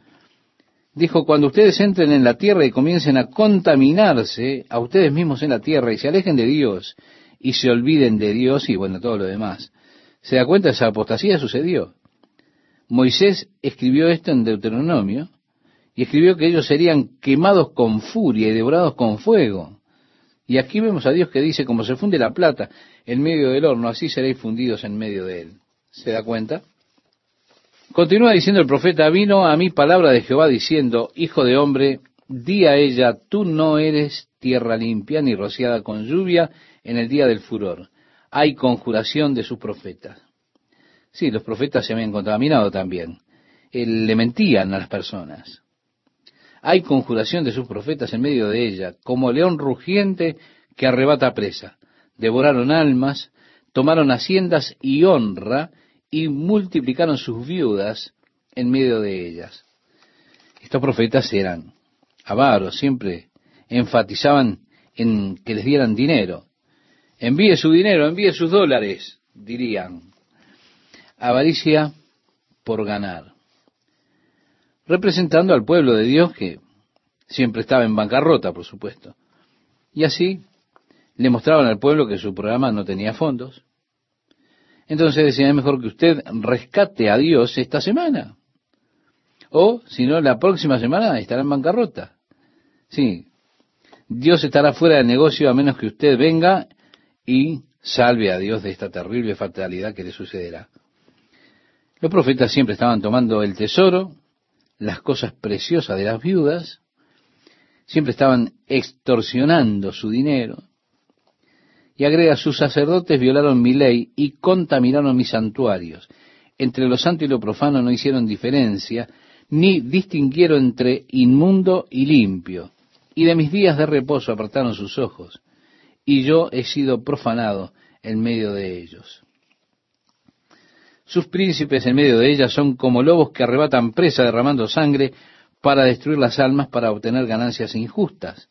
dijo, cuando ustedes entren en la tierra y comiencen a contaminarse a ustedes mismos en la tierra y se alejen de Dios y se olviden de Dios y bueno, todo lo demás. ¿Se da cuenta? Esa apostasía sucedió. Moisés escribió esto en Deuteronomio y escribió que ellos serían quemados con furia y devorados con fuego. Y aquí vemos a Dios que dice, como se funde la plata en medio del horno, así seréis fundidos en medio de él. ¿Se da cuenta? Continúa diciendo el profeta, vino a mí palabra de Jehová diciendo, Hijo de hombre, di a ella, tú no eres tierra limpia ni rociada con lluvia en el día del furor. Hay conjuración de sus profetas. Sí, los profetas se habían contaminado también. le mentían a las personas. Hay conjuración de sus profetas en medio de ella, como león rugiente que arrebata presa. Devoraron almas, tomaron haciendas y honra, y multiplicaron sus viudas en medio de ellas. Estos profetas eran avaros, siempre enfatizaban en que les dieran dinero. Envíe su dinero, envíe sus dólares, dirían. Avaricia por ganar. Representando al pueblo de Dios que siempre estaba en bancarrota, por supuesto. Y así le mostraban al pueblo que su programa no tenía fondos. Entonces decían, es mejor que usted rescate a Dios esta semana. O, si no, la próxima semana estará en bancarrota. Sí, Dios estará fuera del negocio a menos que usted venga y salve a Dios de esta terrible fatalidad que le sucederá. Los profetas siempre estaban tomando el tesoro, las cosas preciosas de las viudas, siempre estaban extorsionando su dinero. Y agrega, sus sacerdotes violaron mi ley y contaminaron mis santuarios. Entre lo santo y lo profano no hicieron diferencia, ni distinguieron entre inmundo y limpio. Y de mis días de reposo apartaron sus ojos, y yo he sido profanado en medio de ellos. Sus príncipes en medio de ellas son como lobos que arrebatan presa derramando sangre para destruir las almas para obtener ganancias injustas.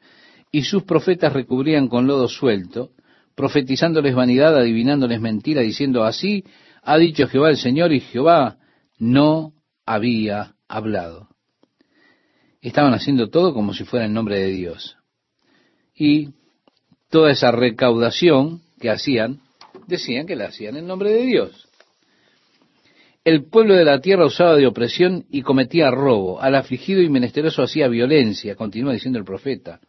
Y sus profetas recubrían con lodo suelto, profetizándoles vanidad, adivinándoles mentira, diciendo así ha dicho Jehová el Señor y Jehová no había hablado. Estaban haciendo todo como si fuera en nombre de Dios. Y toda esa recaudación que hacían, decían que la hacían en nombre de Dios. El pueblo de la tierra usaba de opresión y cometía robo. Al afligido y menesteroso hacía violencia, continúa diciendo el profeta.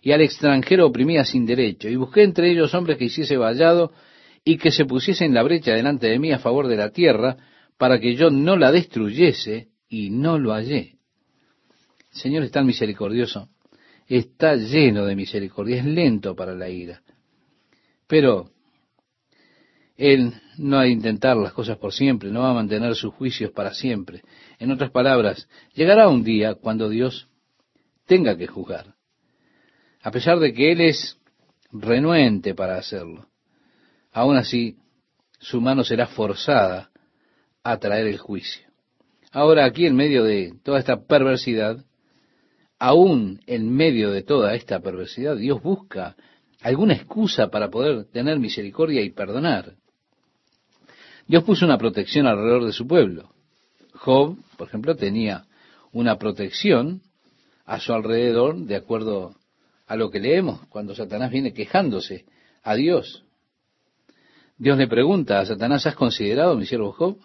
Y al extranjero oprimía sin derecho. Y busqué entre ellos hombres que hiciese vallado y que se pusiese en la brecha delante de mí a favor de la tierra, para que yo no la destruyese, y no lo hallé. El Señor es tan misericordioso, está lleno de misericordia, es lento para la ira. Pero él no ha intentar las cosas por siempre, no va a mantener sus juicios para siempre. En otras palabras, llegará un día cuando Dios tenga que juzgar, a pesar de que Él es renuente para hacerlo. Aún así, su mano será forzada a traer el juicio. Ahora, aquí en medio de toda esta perversidad, aún en medio de toda esta perversidad, Dios busca alguna excusa para poder tener misericordia y perdonar. Dios puso una protección alrededor de su pueblo. Job, por ejemplo, tenía una protección a su alrededor de acuerdo a lo que leemos cuando Satanás viene quejándose a Dios. Dios le pregunta a Satanás, ¿has considerado, mi siervo Job,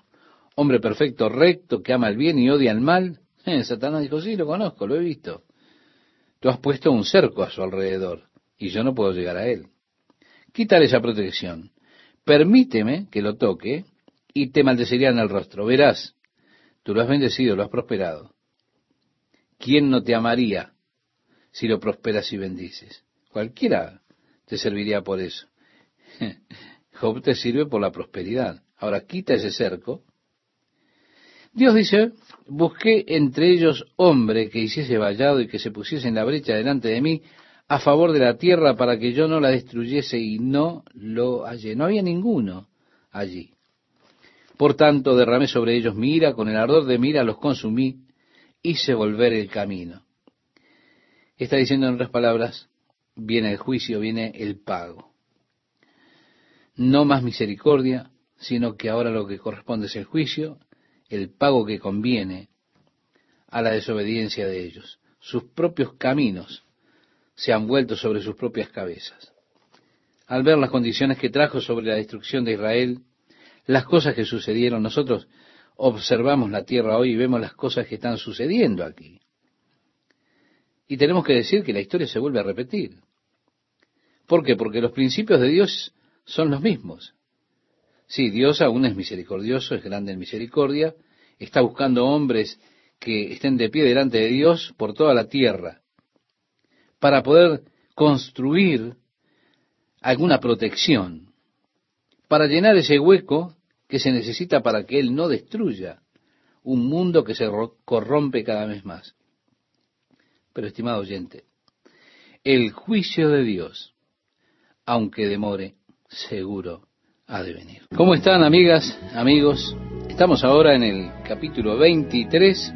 hombre perfecto, recto, que ama el bien y odia el mal? Eh, Satanás dijo, sí, lo conozco, lo he visto. Tú has puesto un cerco a su alrededor y yo no puedo llegar a él. Quítale esa protección. Permíteme que lo toque y te maldeciría en el rostro. Verás, tú lo has bendecido, lo has prosperado. ¿Quién no te amaría si lo prosperas y bendices? Cualquiera te serviría por eso. Job te sirve por la prosperidad. Ahora quita ese cerco. Dios dice, busqué entre ellos hombre que hiciese vallado y que se pusiese en la brecha delante de mí a favor de la tierra para que yo no la destruyese y no lo hallé. No había ninguno allí. Por tanto, derramé sobre ellos mi ira, con el ardor de mira los consumí, hice volver el camino. Está diciendo en otras palabras, viene el juicio, viene el pago. No más misericordia, sino que ahora lo que corresponde es el juicio, el pago que conviene a la desobediencia de ellos. Sus propios caminos se han vuelto sobre sus propias cabezas. Al ver las condiciones que trajo sobre la destrucción de Israel, las cosas que sucedieron. Nosotros observamos la tierra hoy y vemos las cosas que están sucediendo aquí. Y tenemos que decir que la historia se vuelve a repetir. ¿Por qué? Porque los principios de Dios son los mismos. Sí, Dios aún es misericordioso, es grande en misericordia, está buscando hombres que estén de pie delante de Dios por toda la tierra, para poder construir alguna protección para llenar ese hueco que se necesita para que Él no destruya un mundo que se corrompe cada vez más. Pero, estimado oyente, el juicio de Dios, aunque demore, seguro ha de venir. ¿Cómo están, amigas, amigos? Estamos ahora en el capítulo 23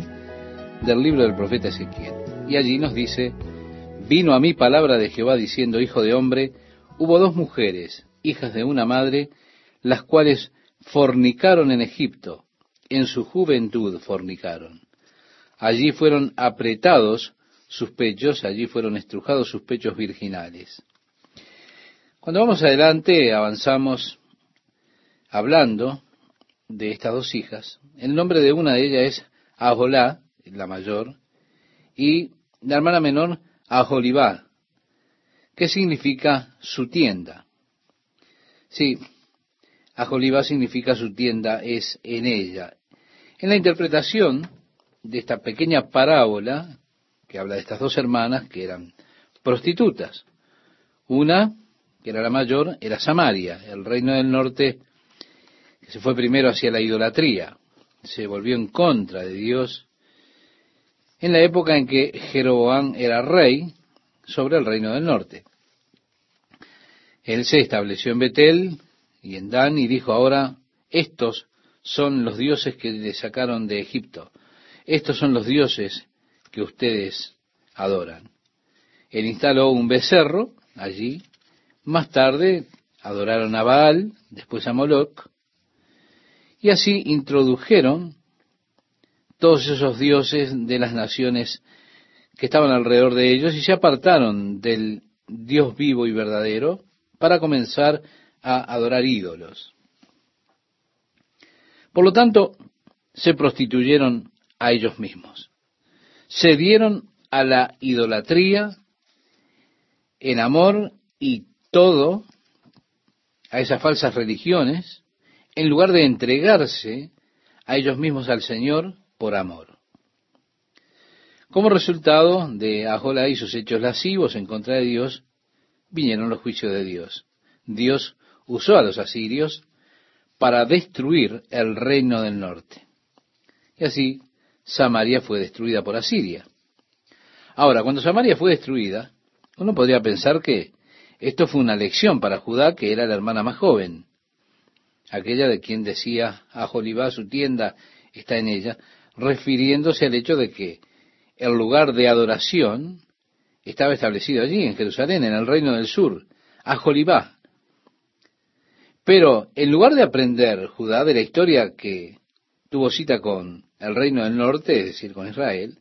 del libro del profeta Ezequiel. Y allí nos dice, vino a mí palabra de Jehová diciendo, Hijo de hombre, hubo dos mujeres, hijas de una madre, las cuales fornicaron en Egipto, en su juventud fornicaron. Allí fueron apretados sus pechos, allí fueron estrujados sus pechos virginales. Cuando vamos adelante, avanzamos hablando de estas dos hijas. El nombre de una de ellas es Aholá, la mayor, y la hermana menor, Aholibá, que significa su tienda. Sí, Aholibá significa su tienda es en ella. En la interpretación de esta pequeña parábola, que habla de estas dos hermanas que eran prostitutas, una, que era la mayor, era Samaria, el reino del norte que se fue primero hacia la idolatría, se volvió en contra de Dios en la época en que Jeroboam era rey sobre el reino del norte. Él se estableció en Betel y en Dan y dijo ahora, estos son los dioses que le sacaron de Egipto, estos son los dioses que ustedes adoran. Él instaló un becerro allí, más tarde adoraron a Baal, después a Moloch, y así introdujeron todos esos dioses de las naciones que estaban alrededor de ellos y se apartaron del Dios vivo y verdadero para comenzar a adorar ídolos. Por lo tanto, se prostituyeron a ellos mismos. Se dieron a la idolatría en amor y todo a esas falsas religiones en lugar de entregarse a ellos mismos al Señor por amor. Como resultado de Ajola y sus hechos lascivos en contra de Dios, vinieron los juicios de Dios. Dios usó a los asirios para destruir el reino del norte. Y así Samaria fue destruida por Asiria. Ahora, cuando Samaria fue destruida, uno podría pensar que esto fue una lección para Judá, que era la hermana más joven aquella de quien decía a Jolibá su tienda está en ella, refiriéndose al hecho de que el lugar de adoración estaba establecido allí, en Jerusalén, en el reino del sur, a Jolibá. Pero en lugar de aprender Judá de la historia que tuvo cita con el reino del norte, es decir, con Israel,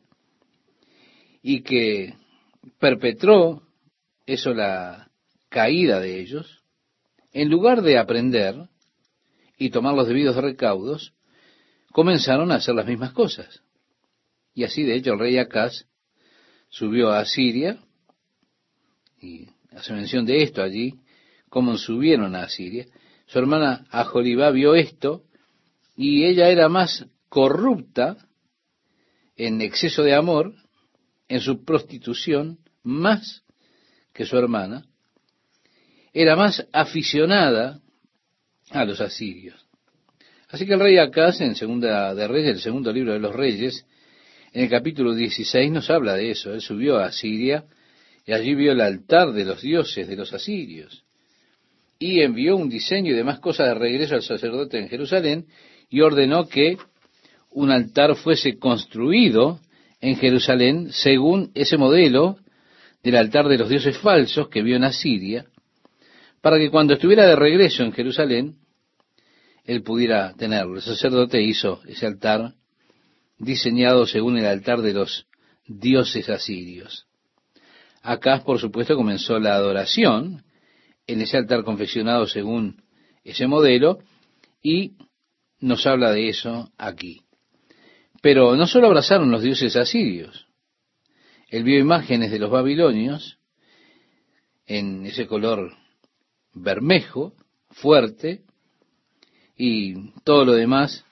y que perpetró eso la caída de ellos, en lugar de aprender, y tomar los debidos recaudos, comenzaron a hacer las mismas cosas. Y así, de hecho, el rey Acaz subió a Siria, y hace mención de esto allí, cómo subieron a Siria. Su hermana Ajolibá vio esto, y ella era más corrupta en exceso de amor, en su prostitución, más que su hermana, era más aficionada a los asirios. Así que el rey Acaz, en Segunda de Reyes, el segundo libro de los Reyes, en el capítulo 16 nos habla de eso. Él subió a Asiria y allí vio el altar de los dioses de los asirios. Y envió un diseño y demás cosas de regreso al sacerdote en Jerusalén y ordenó que un altar fuese construido en Jerusalén según ese modelo del altar de los dioses falsos que vio en Asiria, para que cuando estuviera de regreso en Jerusalén, él pudiera tenerlo. El sacerdote hizo ese altar diseñado según el altar de los dioses asirios. Acá, por supuesto, comenzó la adoración en ese altar confeccionado según ese modelo y nos habla de eso aquí. Pero no solo abrazaron los dioses asirios, él vio imágenes de los babilonios en ese color bermejo, fuerte, y todo lo demás,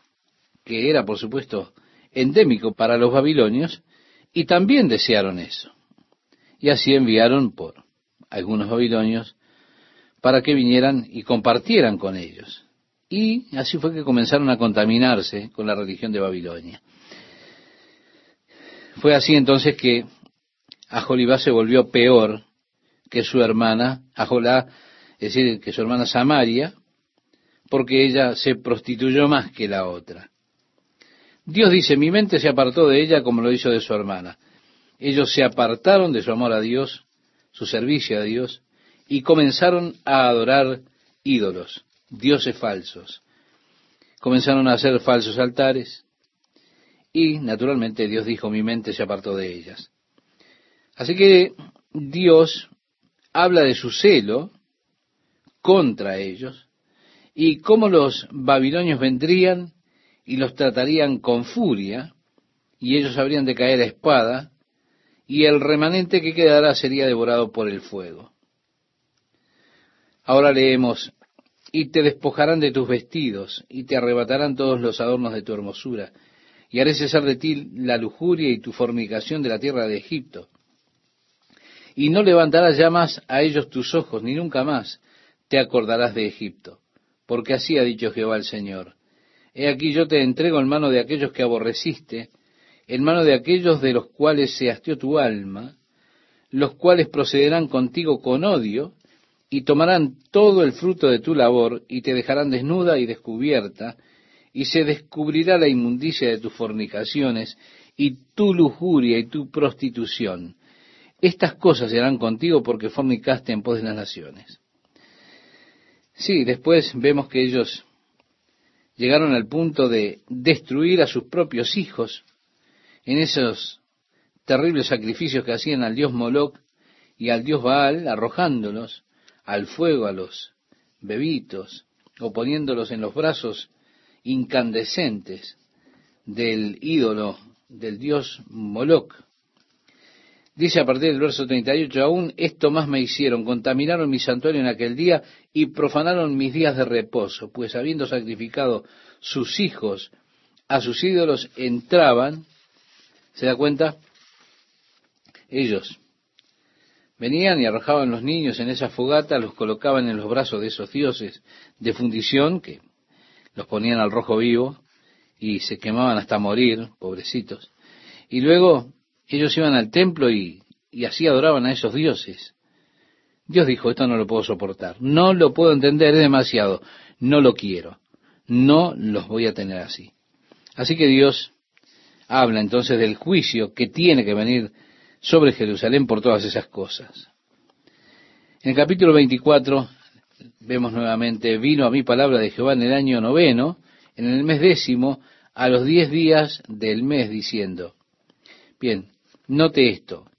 que era por supuesto endémico para los babilonios, y también desearon eso. Y así enviaron por algunos babilonios para que vinieran y compartieran con ellos. Y así fue que comenzaron a contaminarse con la religión de Babilonia. Fue así entonces que Ajolibá se volvió peor que su hermana, Ajolá es decir, que su hermana Samaria, porque ella se prostituyó más que la otra. Dios dice, mi mente se apartó de ella como lo hizo de su hermana. Ellos se apartaron de su amor a Dios, su servicio a Dios, y comenzaron a adorar ídolos, dioses falsos. Comenzaron a hacer falsos altares y, naturalmente, Dios dijo, mi mente se apartó de ellas. Así que Dios habla de su celo contra ellos y cómo los babilonios vendrían y los tratarían con furia y ellos habrían de caer a espada y el remanente que quedara sería devorado por el fuego. Ahora leemos, y te despojarán de tus vestidos, y te arrebatarán todos los adornos de tu hermosura, y haré cesar de ti la lujuria y tu fornicación de la tierra de Egipto. Y no levantarás ya más a ellos tus ojos, ni nunca más te acordarás de Egipto, porque así ha dicho Jehová el Señor. He aquí yo te entrego en mano de aquellos que aborreciste, en mano de aquellos de los cuales se hastió tu alma, los cuales procederán contigo con odio, y tomarán todo el fruto de tu labor, y te dejarán desnuda y descubierta, y se descubrirá la inmundicia de tus fornicaciones, y tu lujuria y tu prostitución. Estas cosas serán contigo porque fornicaste en pos de las naciones. Sí, después vemos que ellos llegaron al punto de destruir a sus propios hijos en esos terribles sacrificios que hacían al dios Moloch y al dios Baal, arrojándolos al fuego a los bebitos o poniéndolos en los brazos incandescentes del ídolo del dios Moloch. Dice a partir del verso 38, aún esto más me hicieron, contaminaron mi santuario en aquel día y profanaron mis días de reposo, pues habiendo sacrificado sus hijos a sus ídolos, entraban, ¿se da cuenta? Ellos Venían y arrojaban los niños en esa fogata, los colocaban en los brazos de esos dioses de fundición, que los ponían al rojo vivo y se quemaban hasta morir, pobrecitos. Y luego ellos iban al templo y, y así adoraban a esos dioses. Dios dijo, esto no lo puedo soportar, no lo puedo entender, es demasiado, no lo quiero, no los voy a tener así. Así que Dios habla entonces del juicio que tiene que venir sobre Jerusalén por todas esas cosas. En el capítulo 24 vemos nuevamente, vino a mi palabra de Jehová en el año noveno, en el mes décimo, a los diez días del mes, diciendo, bien, note esto,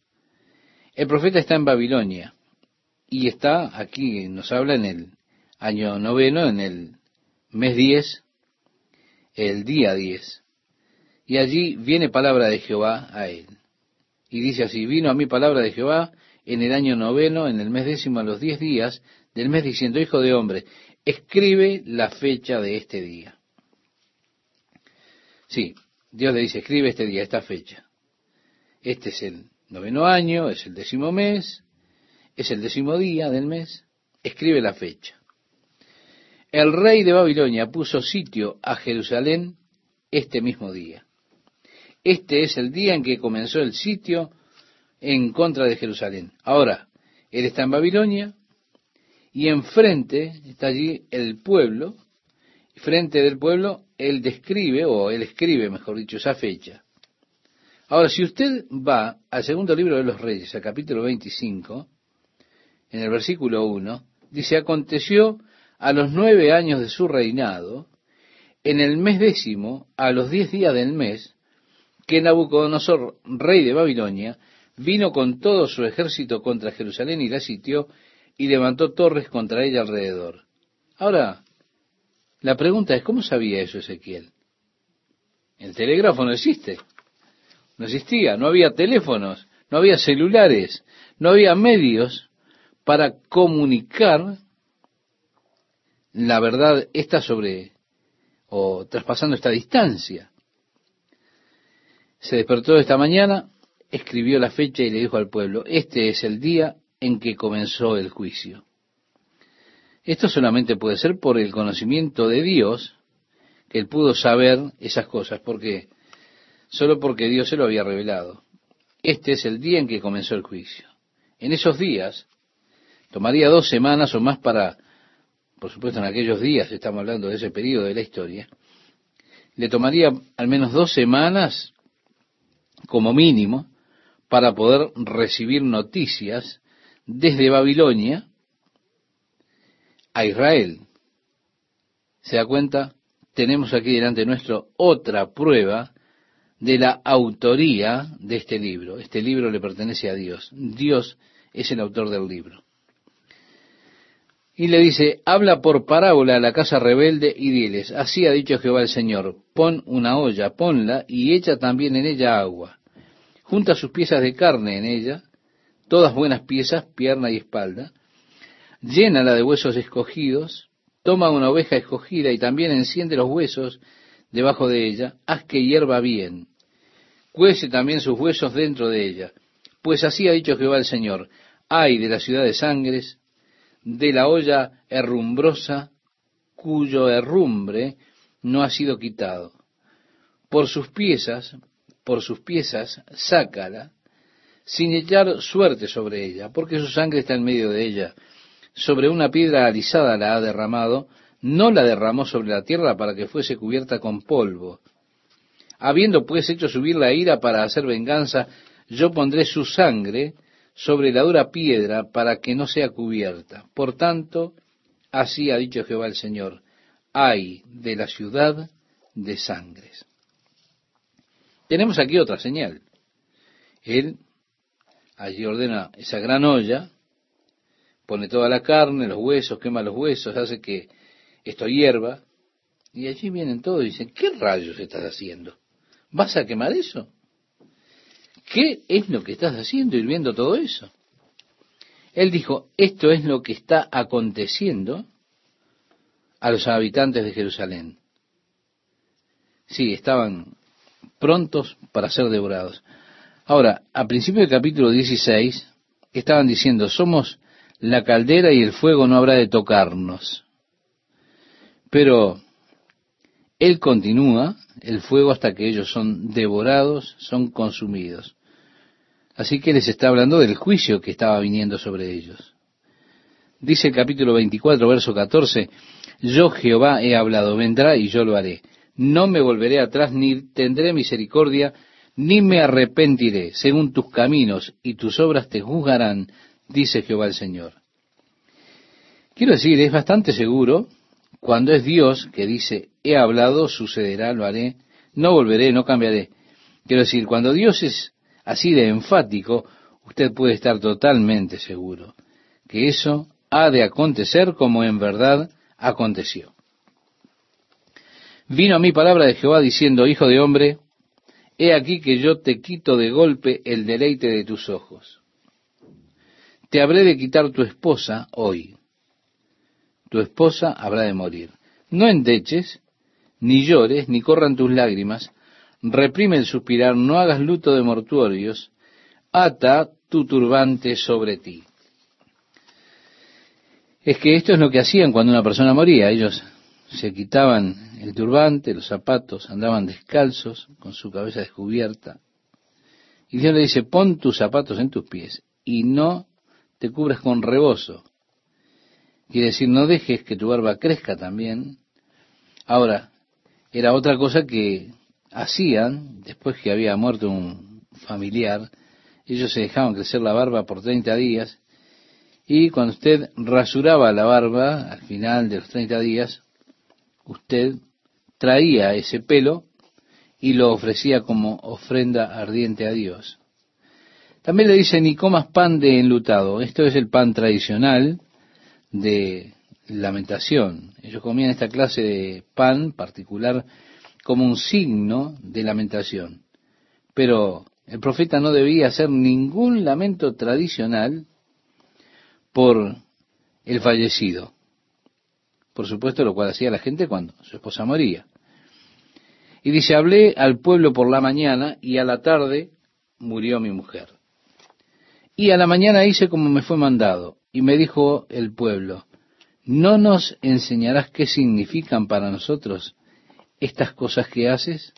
el profeta está en Babilonia y está aquí, nos habla en el año noveno, en el mes diez, el día diez, y allí viene palabra de Jehová a él. Y dice así, vino a mi palabra de Jehová en el año noveno, en el mes décimo, a los diez días del mes, diciendo, Hijo de hombre, escribe la fecha de este día. Sí, Dios le dice, escribe este día, esta fecha. Este es el noveno año, es el décimo mes, es el décimo día del mes, escribe la fecha. El rey de Babilonia puso sitio a Jerusalén este mismo día. Este es el día en que comenzó el sitio en contra de Jerusalén. Ahora, él está en Babilonia y enfrente está allí el pueblo. Frente del pueblo, él describe, o él escribe, mejor dicho, esa fecha. Ahora, si usted va al segundo libro de los Reyes, al capítulo 25, en el versículo 1, dice, aconteció a los nueve años de su reinado, en el mes décimo, a los diez días del mes, que Nabucodonosor, rey de Babilonia, vino con todo su ejército contra Jerusalén y la sitió y levantó torres contra ella alrededor. Ahora, la pregunta es, ¿cómo sabía eso Ezequiel? El telégrafo no existe, no existía, no había teléfonos, no había celulares, no había medios para comunicar la verdad esta sobre o traspasando esta distancia se despertó esta mañana, escribió la fecha y le dijo al pueblo, este es el día en que comenzó el juicio. Esto solamente puede ser por el conocimiento de Dios, que él pudo saber esas cosas, porque solo porque Dios se lo había revelado. Este es el día en que comenzó el juicio. En esos días, tomaría dos semanas o más para, por supuesto en aquellos días, estamos hablando de ese periodo de la historia, le tomaría al menos dos semanas como mínimo, para poder recibir noticias desde Babilonia a Israel. ¿Se da cuenta? Tenemos aquí delante nuestro otra prueba de la autoría de este libro. Este libro le pertenece a Dios. Dios es el autor del libro. Y le dice, habla por parábola a la casa rebelde y diles, así ha dicho Jehová el Señor, pon una olla, ponla y echa también en ella agua. Junta sus piezas de carne en ella, todas buenas piezas, pierna y espalda, llénala de huesos escogidos, toma una oveja escogida y también enciende los huesos debajo de ella, haz que hierva bien, cuece también sus huesos dentro de ella, pues así ha dicho Jehová el Señor, ay de la ciudad de sangres, de la olla herrumbrosa, cuyo herrumbre no ha sido quitado. Por sus piezas, por sus piezas, sácala, sin echar suerte sobre ella, porque su sangre está en medio de ella. Sobre una piedra alisada la ha derramado, no la derramó sobre la tierra para que fuese cubierta con polvo. Habiendo pues hecho subir la ira para hacer venganza, yo pondré su sangre sobre la dura piedra para que no sea cubierta. Por tanto, así ha dicho Jehová el Señor, ay de la ciudad de sangres. Tenemos aquí otra señal. Él allí ordena esa gran olla, pone toda la carne, los huesos, quema los huesos, hace que esto hierva, y allí vienen todos y dicen, ¿qué rayos estás haciendo? ¿Vas a quemar eso? ¿Qué es lo que estás haciendo y viendo todo eso? Él dijo, esto es lo que está aconteciendo a los habitantes de Jerusalén. Sí, estaban prontos para ser devorados. Ahora, a principio del capítulo 16, estaban diciendo, somos la caldera y el fuego no habrá de tocarnos. Pero Él continúa el fuego hasta que ellos son devorados, son consumidos. Así que les está hablando del juicio que estaba viniendo sobre ellos. Dice el capítulo 24, verso 14, yo Jehová he hablado, vendrá y yo lo haré. No me volveré atrás, ni tendré misericordia, ni me arrepentiré. Según tus caminos y tus obras te juzgarán, dice Jehová el Señor. Quiero decir, es bastante seguro, cuando es Dios que dice, he hablado, sucederá, lo haré, no volveré, no cambiaré. Quiero decir, cuando Dios es así de enfático, usted puede estar totalmente seguro que eso ha de acontecer como en verdad aconteció. Vino a mí palabra de Jehová diciendo, Hijo de hombre, he aquí que yo te quito de golpe el deleite de tus ojos. Te habré de quitar tu esposa hoy. Tu esposa habrá de morir. No endeches, ni llores, ni corran tus lágrimas, reprime el suspirar, no hagas luto de mortuorios, ata tu turbante sobre ti. Es que esto es lo que hacían cuando una persona moría. Ellos se quitaban el turbante, los zapatos, andaban descalzos, con su cabeza descubierta. Y Dios le dice, pon tus zapatos en tus pies y no te cubras con rebozo. Quiere decir, no dejes que tu barba crezca también. Ahora, era otra cosa que hacían, después que había muerto un familiar, ellos se dejaban crecer la barba por 30 días y cuando usted rasuraba la barba al final de los 30 días, usted traía ese pelo y lo ofrecía como ofrenda ardiente a Dios. También le dice, ni comas pan de enlutado. Esto es el pan tradicional de lamentación. Ellos comían esta clase de pan particular como un signo de lamentación. Pero el profeta no debía hacer ningún lamento tradicional por el fallecido. Por supuesto, lo cual hacía la gente cuando su esposa moría. Y dice, hablé al pueblo por la mañana y a la tarde murió mi mujer. Y a la mañana hice como me fue mandado. Y me dijo el pueblo, ¿no nos enseñarás qué significan para nosotros estas cosas que haces?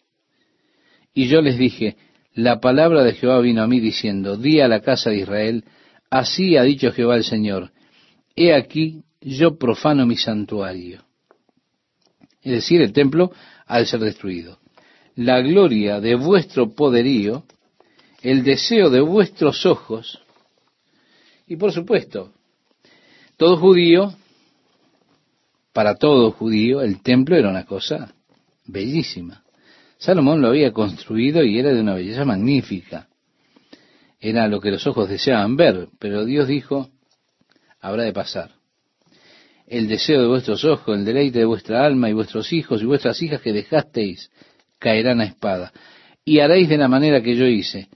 Y yo les dije, la palabra de Jehová vino a mí diciendo, di a la casa de Israel, así ha dicho Jehová el Señor, he aquí yo profano mi santuario. Es decir, el templo al ser destruido. La gloria de vuestro poderío el deseo de vuestros ojos. Y por supuesto, todo judío, para todo judío, el templo era una cosa bellísima. Salomón lo había construido y era de una belleza magnífica. Era lo que los ojos deseaban ver, pero Dios dijo, habrá de pasar. El deseo de vuestros ojos, el deleite de vuestra alma y vuestros hijos y vuestras hijas que dejasteis caerán a espada. Y haréis de la manera que yo hice.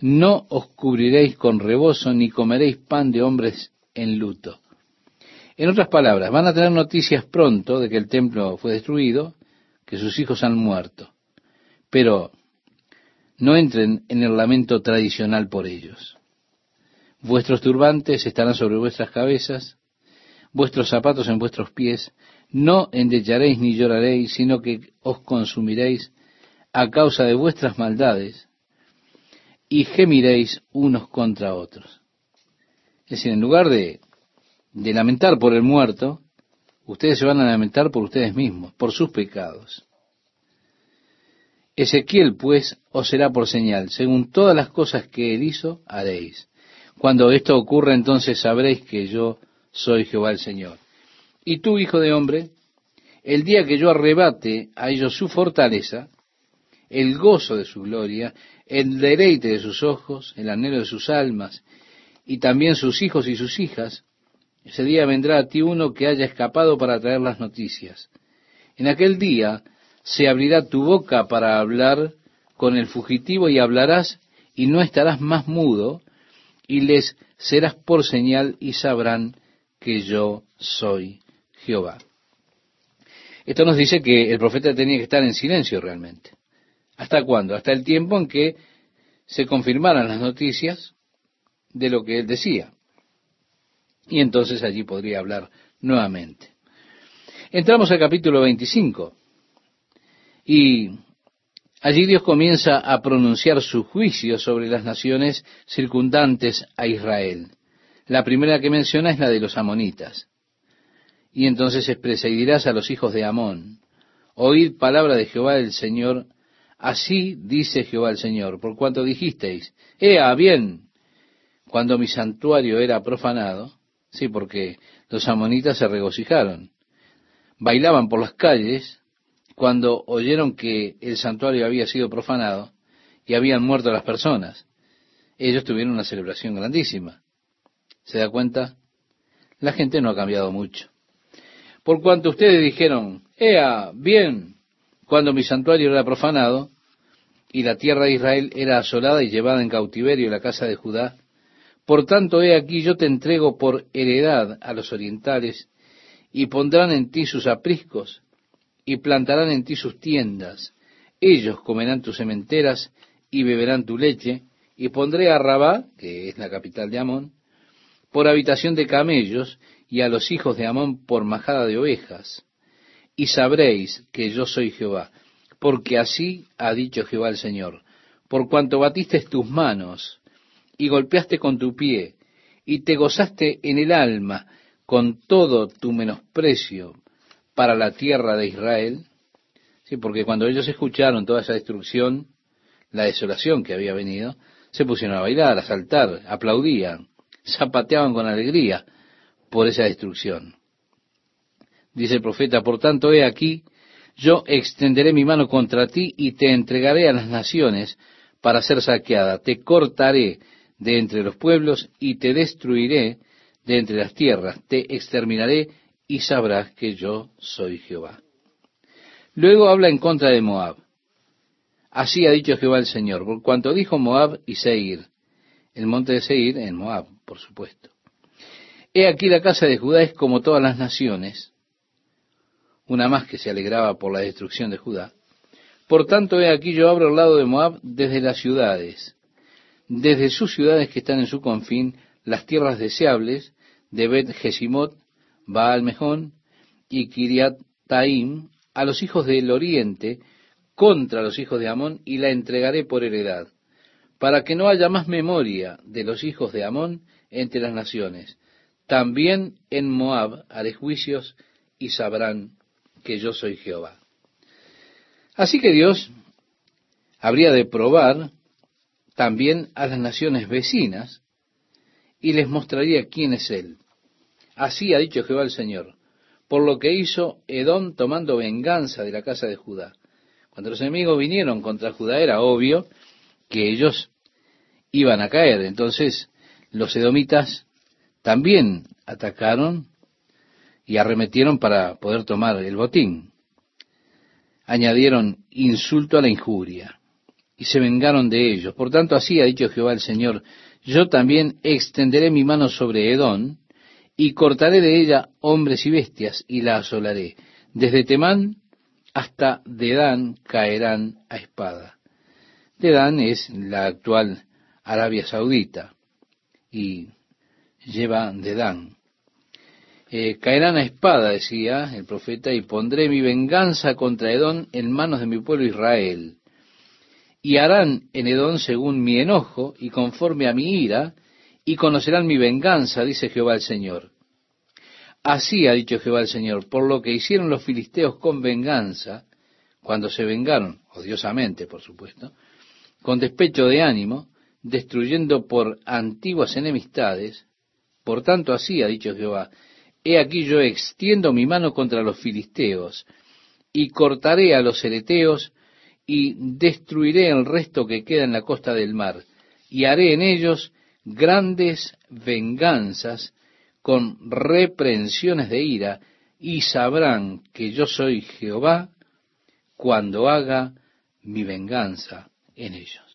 No os cubriréis con rebozo ni comeréis pan de hombres en luto. En otras palabras, van a tener noticias pronto de que el templo fue destruido, que sus hijos han muerto. Pero no entren en el lamento tradicional por ellos. Vuestros turbantes estarán sobre vuestras cabezas, vuestros zapatos en vuestros pies, no endecharéis ni lloraréis, sino que os consumiréis a causa de vuestras maldades, y gemiréis unos contra otros. Es decir, en lugar de, de lamentar por el muerto, ustedes se van a lamentar por ustedes mismos, por sus pecados. Ezequiel, pues, os será por señal, según todas las cosas que él hizo, haréis. Cuando esto ocurra, entonces sabréis que yo soy Jehová el Señor. Y tú, hijo de hombre, el día que yo arrebate a ellos su fortaleza, el gozo de su gloria, el deleite de sus ojos, el anhelo de sus almas, y también sus hijos y sus hijas, ese día vendrá a ti uno que haya escapado para traer las noticias. En aquel día se abrirá tu boca para hablar con el fugitivo y hablarás y no estarás más mudo y les serás por señal y sabrán que yo soy Jehová. Esto nos dice que el profeta tenía que estar en silencio realmente. ¿Hasta cuándo? Hasta el tiempo en que se confirmaran las noticias de lo que él decía. Y entonces allí podría hablar nuevamente. Entramos al capítulo 25. Y allí Dios comienza a pronunciar su juicio sobre las naciones circundantes a Israel. La primera que menciona es la de los amonitas. Y entonces expresa, y dirás a los hijos de Amón, oíd palabra de Jehová el Señor, así dice Jehová el Señor, por cuanto dijisteis, ea bien, cuando mi santuario era profanado, sí, porque los amonitas se regocijaron, bailaban por las calles, cuando oyeron que el santuario había sido profanado y habían muerto las personas. Ellos tuvieron una celebración grandísima. ¿Se da cuenta? La gente no ha cambiado mucho. Por cuanto ustedes dijeron, ea, bien, cuando mi santuario era profanado y la tierra de Israel era asolada y llevada en cautiverio la casa de Judá, por tanto, he aquí yo te entrego por heredad a los orientales y pondrán en ti sus apriscos y plantarán en ti sus tiendas. Ellos comerán tus sementeras y beberán tu leche, y pondré a Rabá, que es la capital de Amón, por habitación de camellos, y a los hijos de Amón por majada de ovejas. Y sabréis que yo soy Jehová, porque así ha dicho Jehová el Señor, por cuanto batiste tus manos, y golpeaste con tu pie, y te gozaste en el alma con todo tu menosprecio, para la tierra de Israel, sí, porque cuando ellos escucharon toda esa destrucción, la desolación que había venido, se pusieron a bailar, a saltar, aplaudían, zapateaban con alegría por esa destrucción. Dice el profeta, por tanto, he aquí, yo extenderé mi mano contra ti y te entregaré a las naciones para ser saqueada. Te cortaré de entre los pueblos y te destruiré de entre las tierras. Te exterminaré y sabrás que yo soy Jehová. Luego habla en contra de Moab. Así ha dicho Jehová el Señor, por cuanto dijo Moab y Seir, el monte de Seir en Moab, por supuesto. He aquí la casa de Judá es como todas las naciones, una más que se alegraba por la destrucción de Judá. Por tanto, he aquí yo abro el lado de Moab desde las ciudades, desde sus ciudades que están en su confín, las tierras deseables de Bet Jesimot Baal Mejón y Kiriat Taim a los hijos del oriente contra los hijos de Amón y la entregaré por heredad, para que no haya más memoria de los hijos de Amón entre las naciones. También en Moab haré juicios y sabrán que yo soy Jehová. Así que Dios habría de probar también a las naciones vecinas y les mostraría quién es Él. Así ha dicho Jehová el Señor, por lo que hizo Edom tomando venganza de la casa de Judá. Cuando los enemigos vinieron contra Judá era obvio que ellos iban a caer. Entonces los edomitas también atacaron y arremetieron para poder tomar el botín. Añadieron insulto a la injuria y se vengaron de ellos. Por tanto, así ha dicho Jehová el Señor, yo también extenderé mi mano sobre Edón y cortaré de ella hombres y bestias y la asolaré. Desde Temán hasta Dedán caerán a espada. Dedán es la actual Arabia Saudita y lleva Dedán. Eh, caerán a espada, decía el profeta, y pondré mi venganza contra Edón en manos de mi pueblo Israel. Y harán en Edón según mi enojo y conforme a mi ira, y conocerán mi venganza, dice Jehová el Señor. Así ha dicho Jehová el Señor, por lo que hicieron los filisteos con venganza, cuando se vengaron, odiosamente por supuesto, con despecho de ánimo, destruyendo por antiguas enemistades, por tanto así ha dicho Jehová, he aquí yo extiendo mi mano contra los filisteos, y cortaré a los ereteos, y destruiré el resto que queda en la costa del mar, y haré en ellos grandes venganzas con reprensiones de ira, y sabrán que yo soy Jehová cuando haga mi venganza en ellos.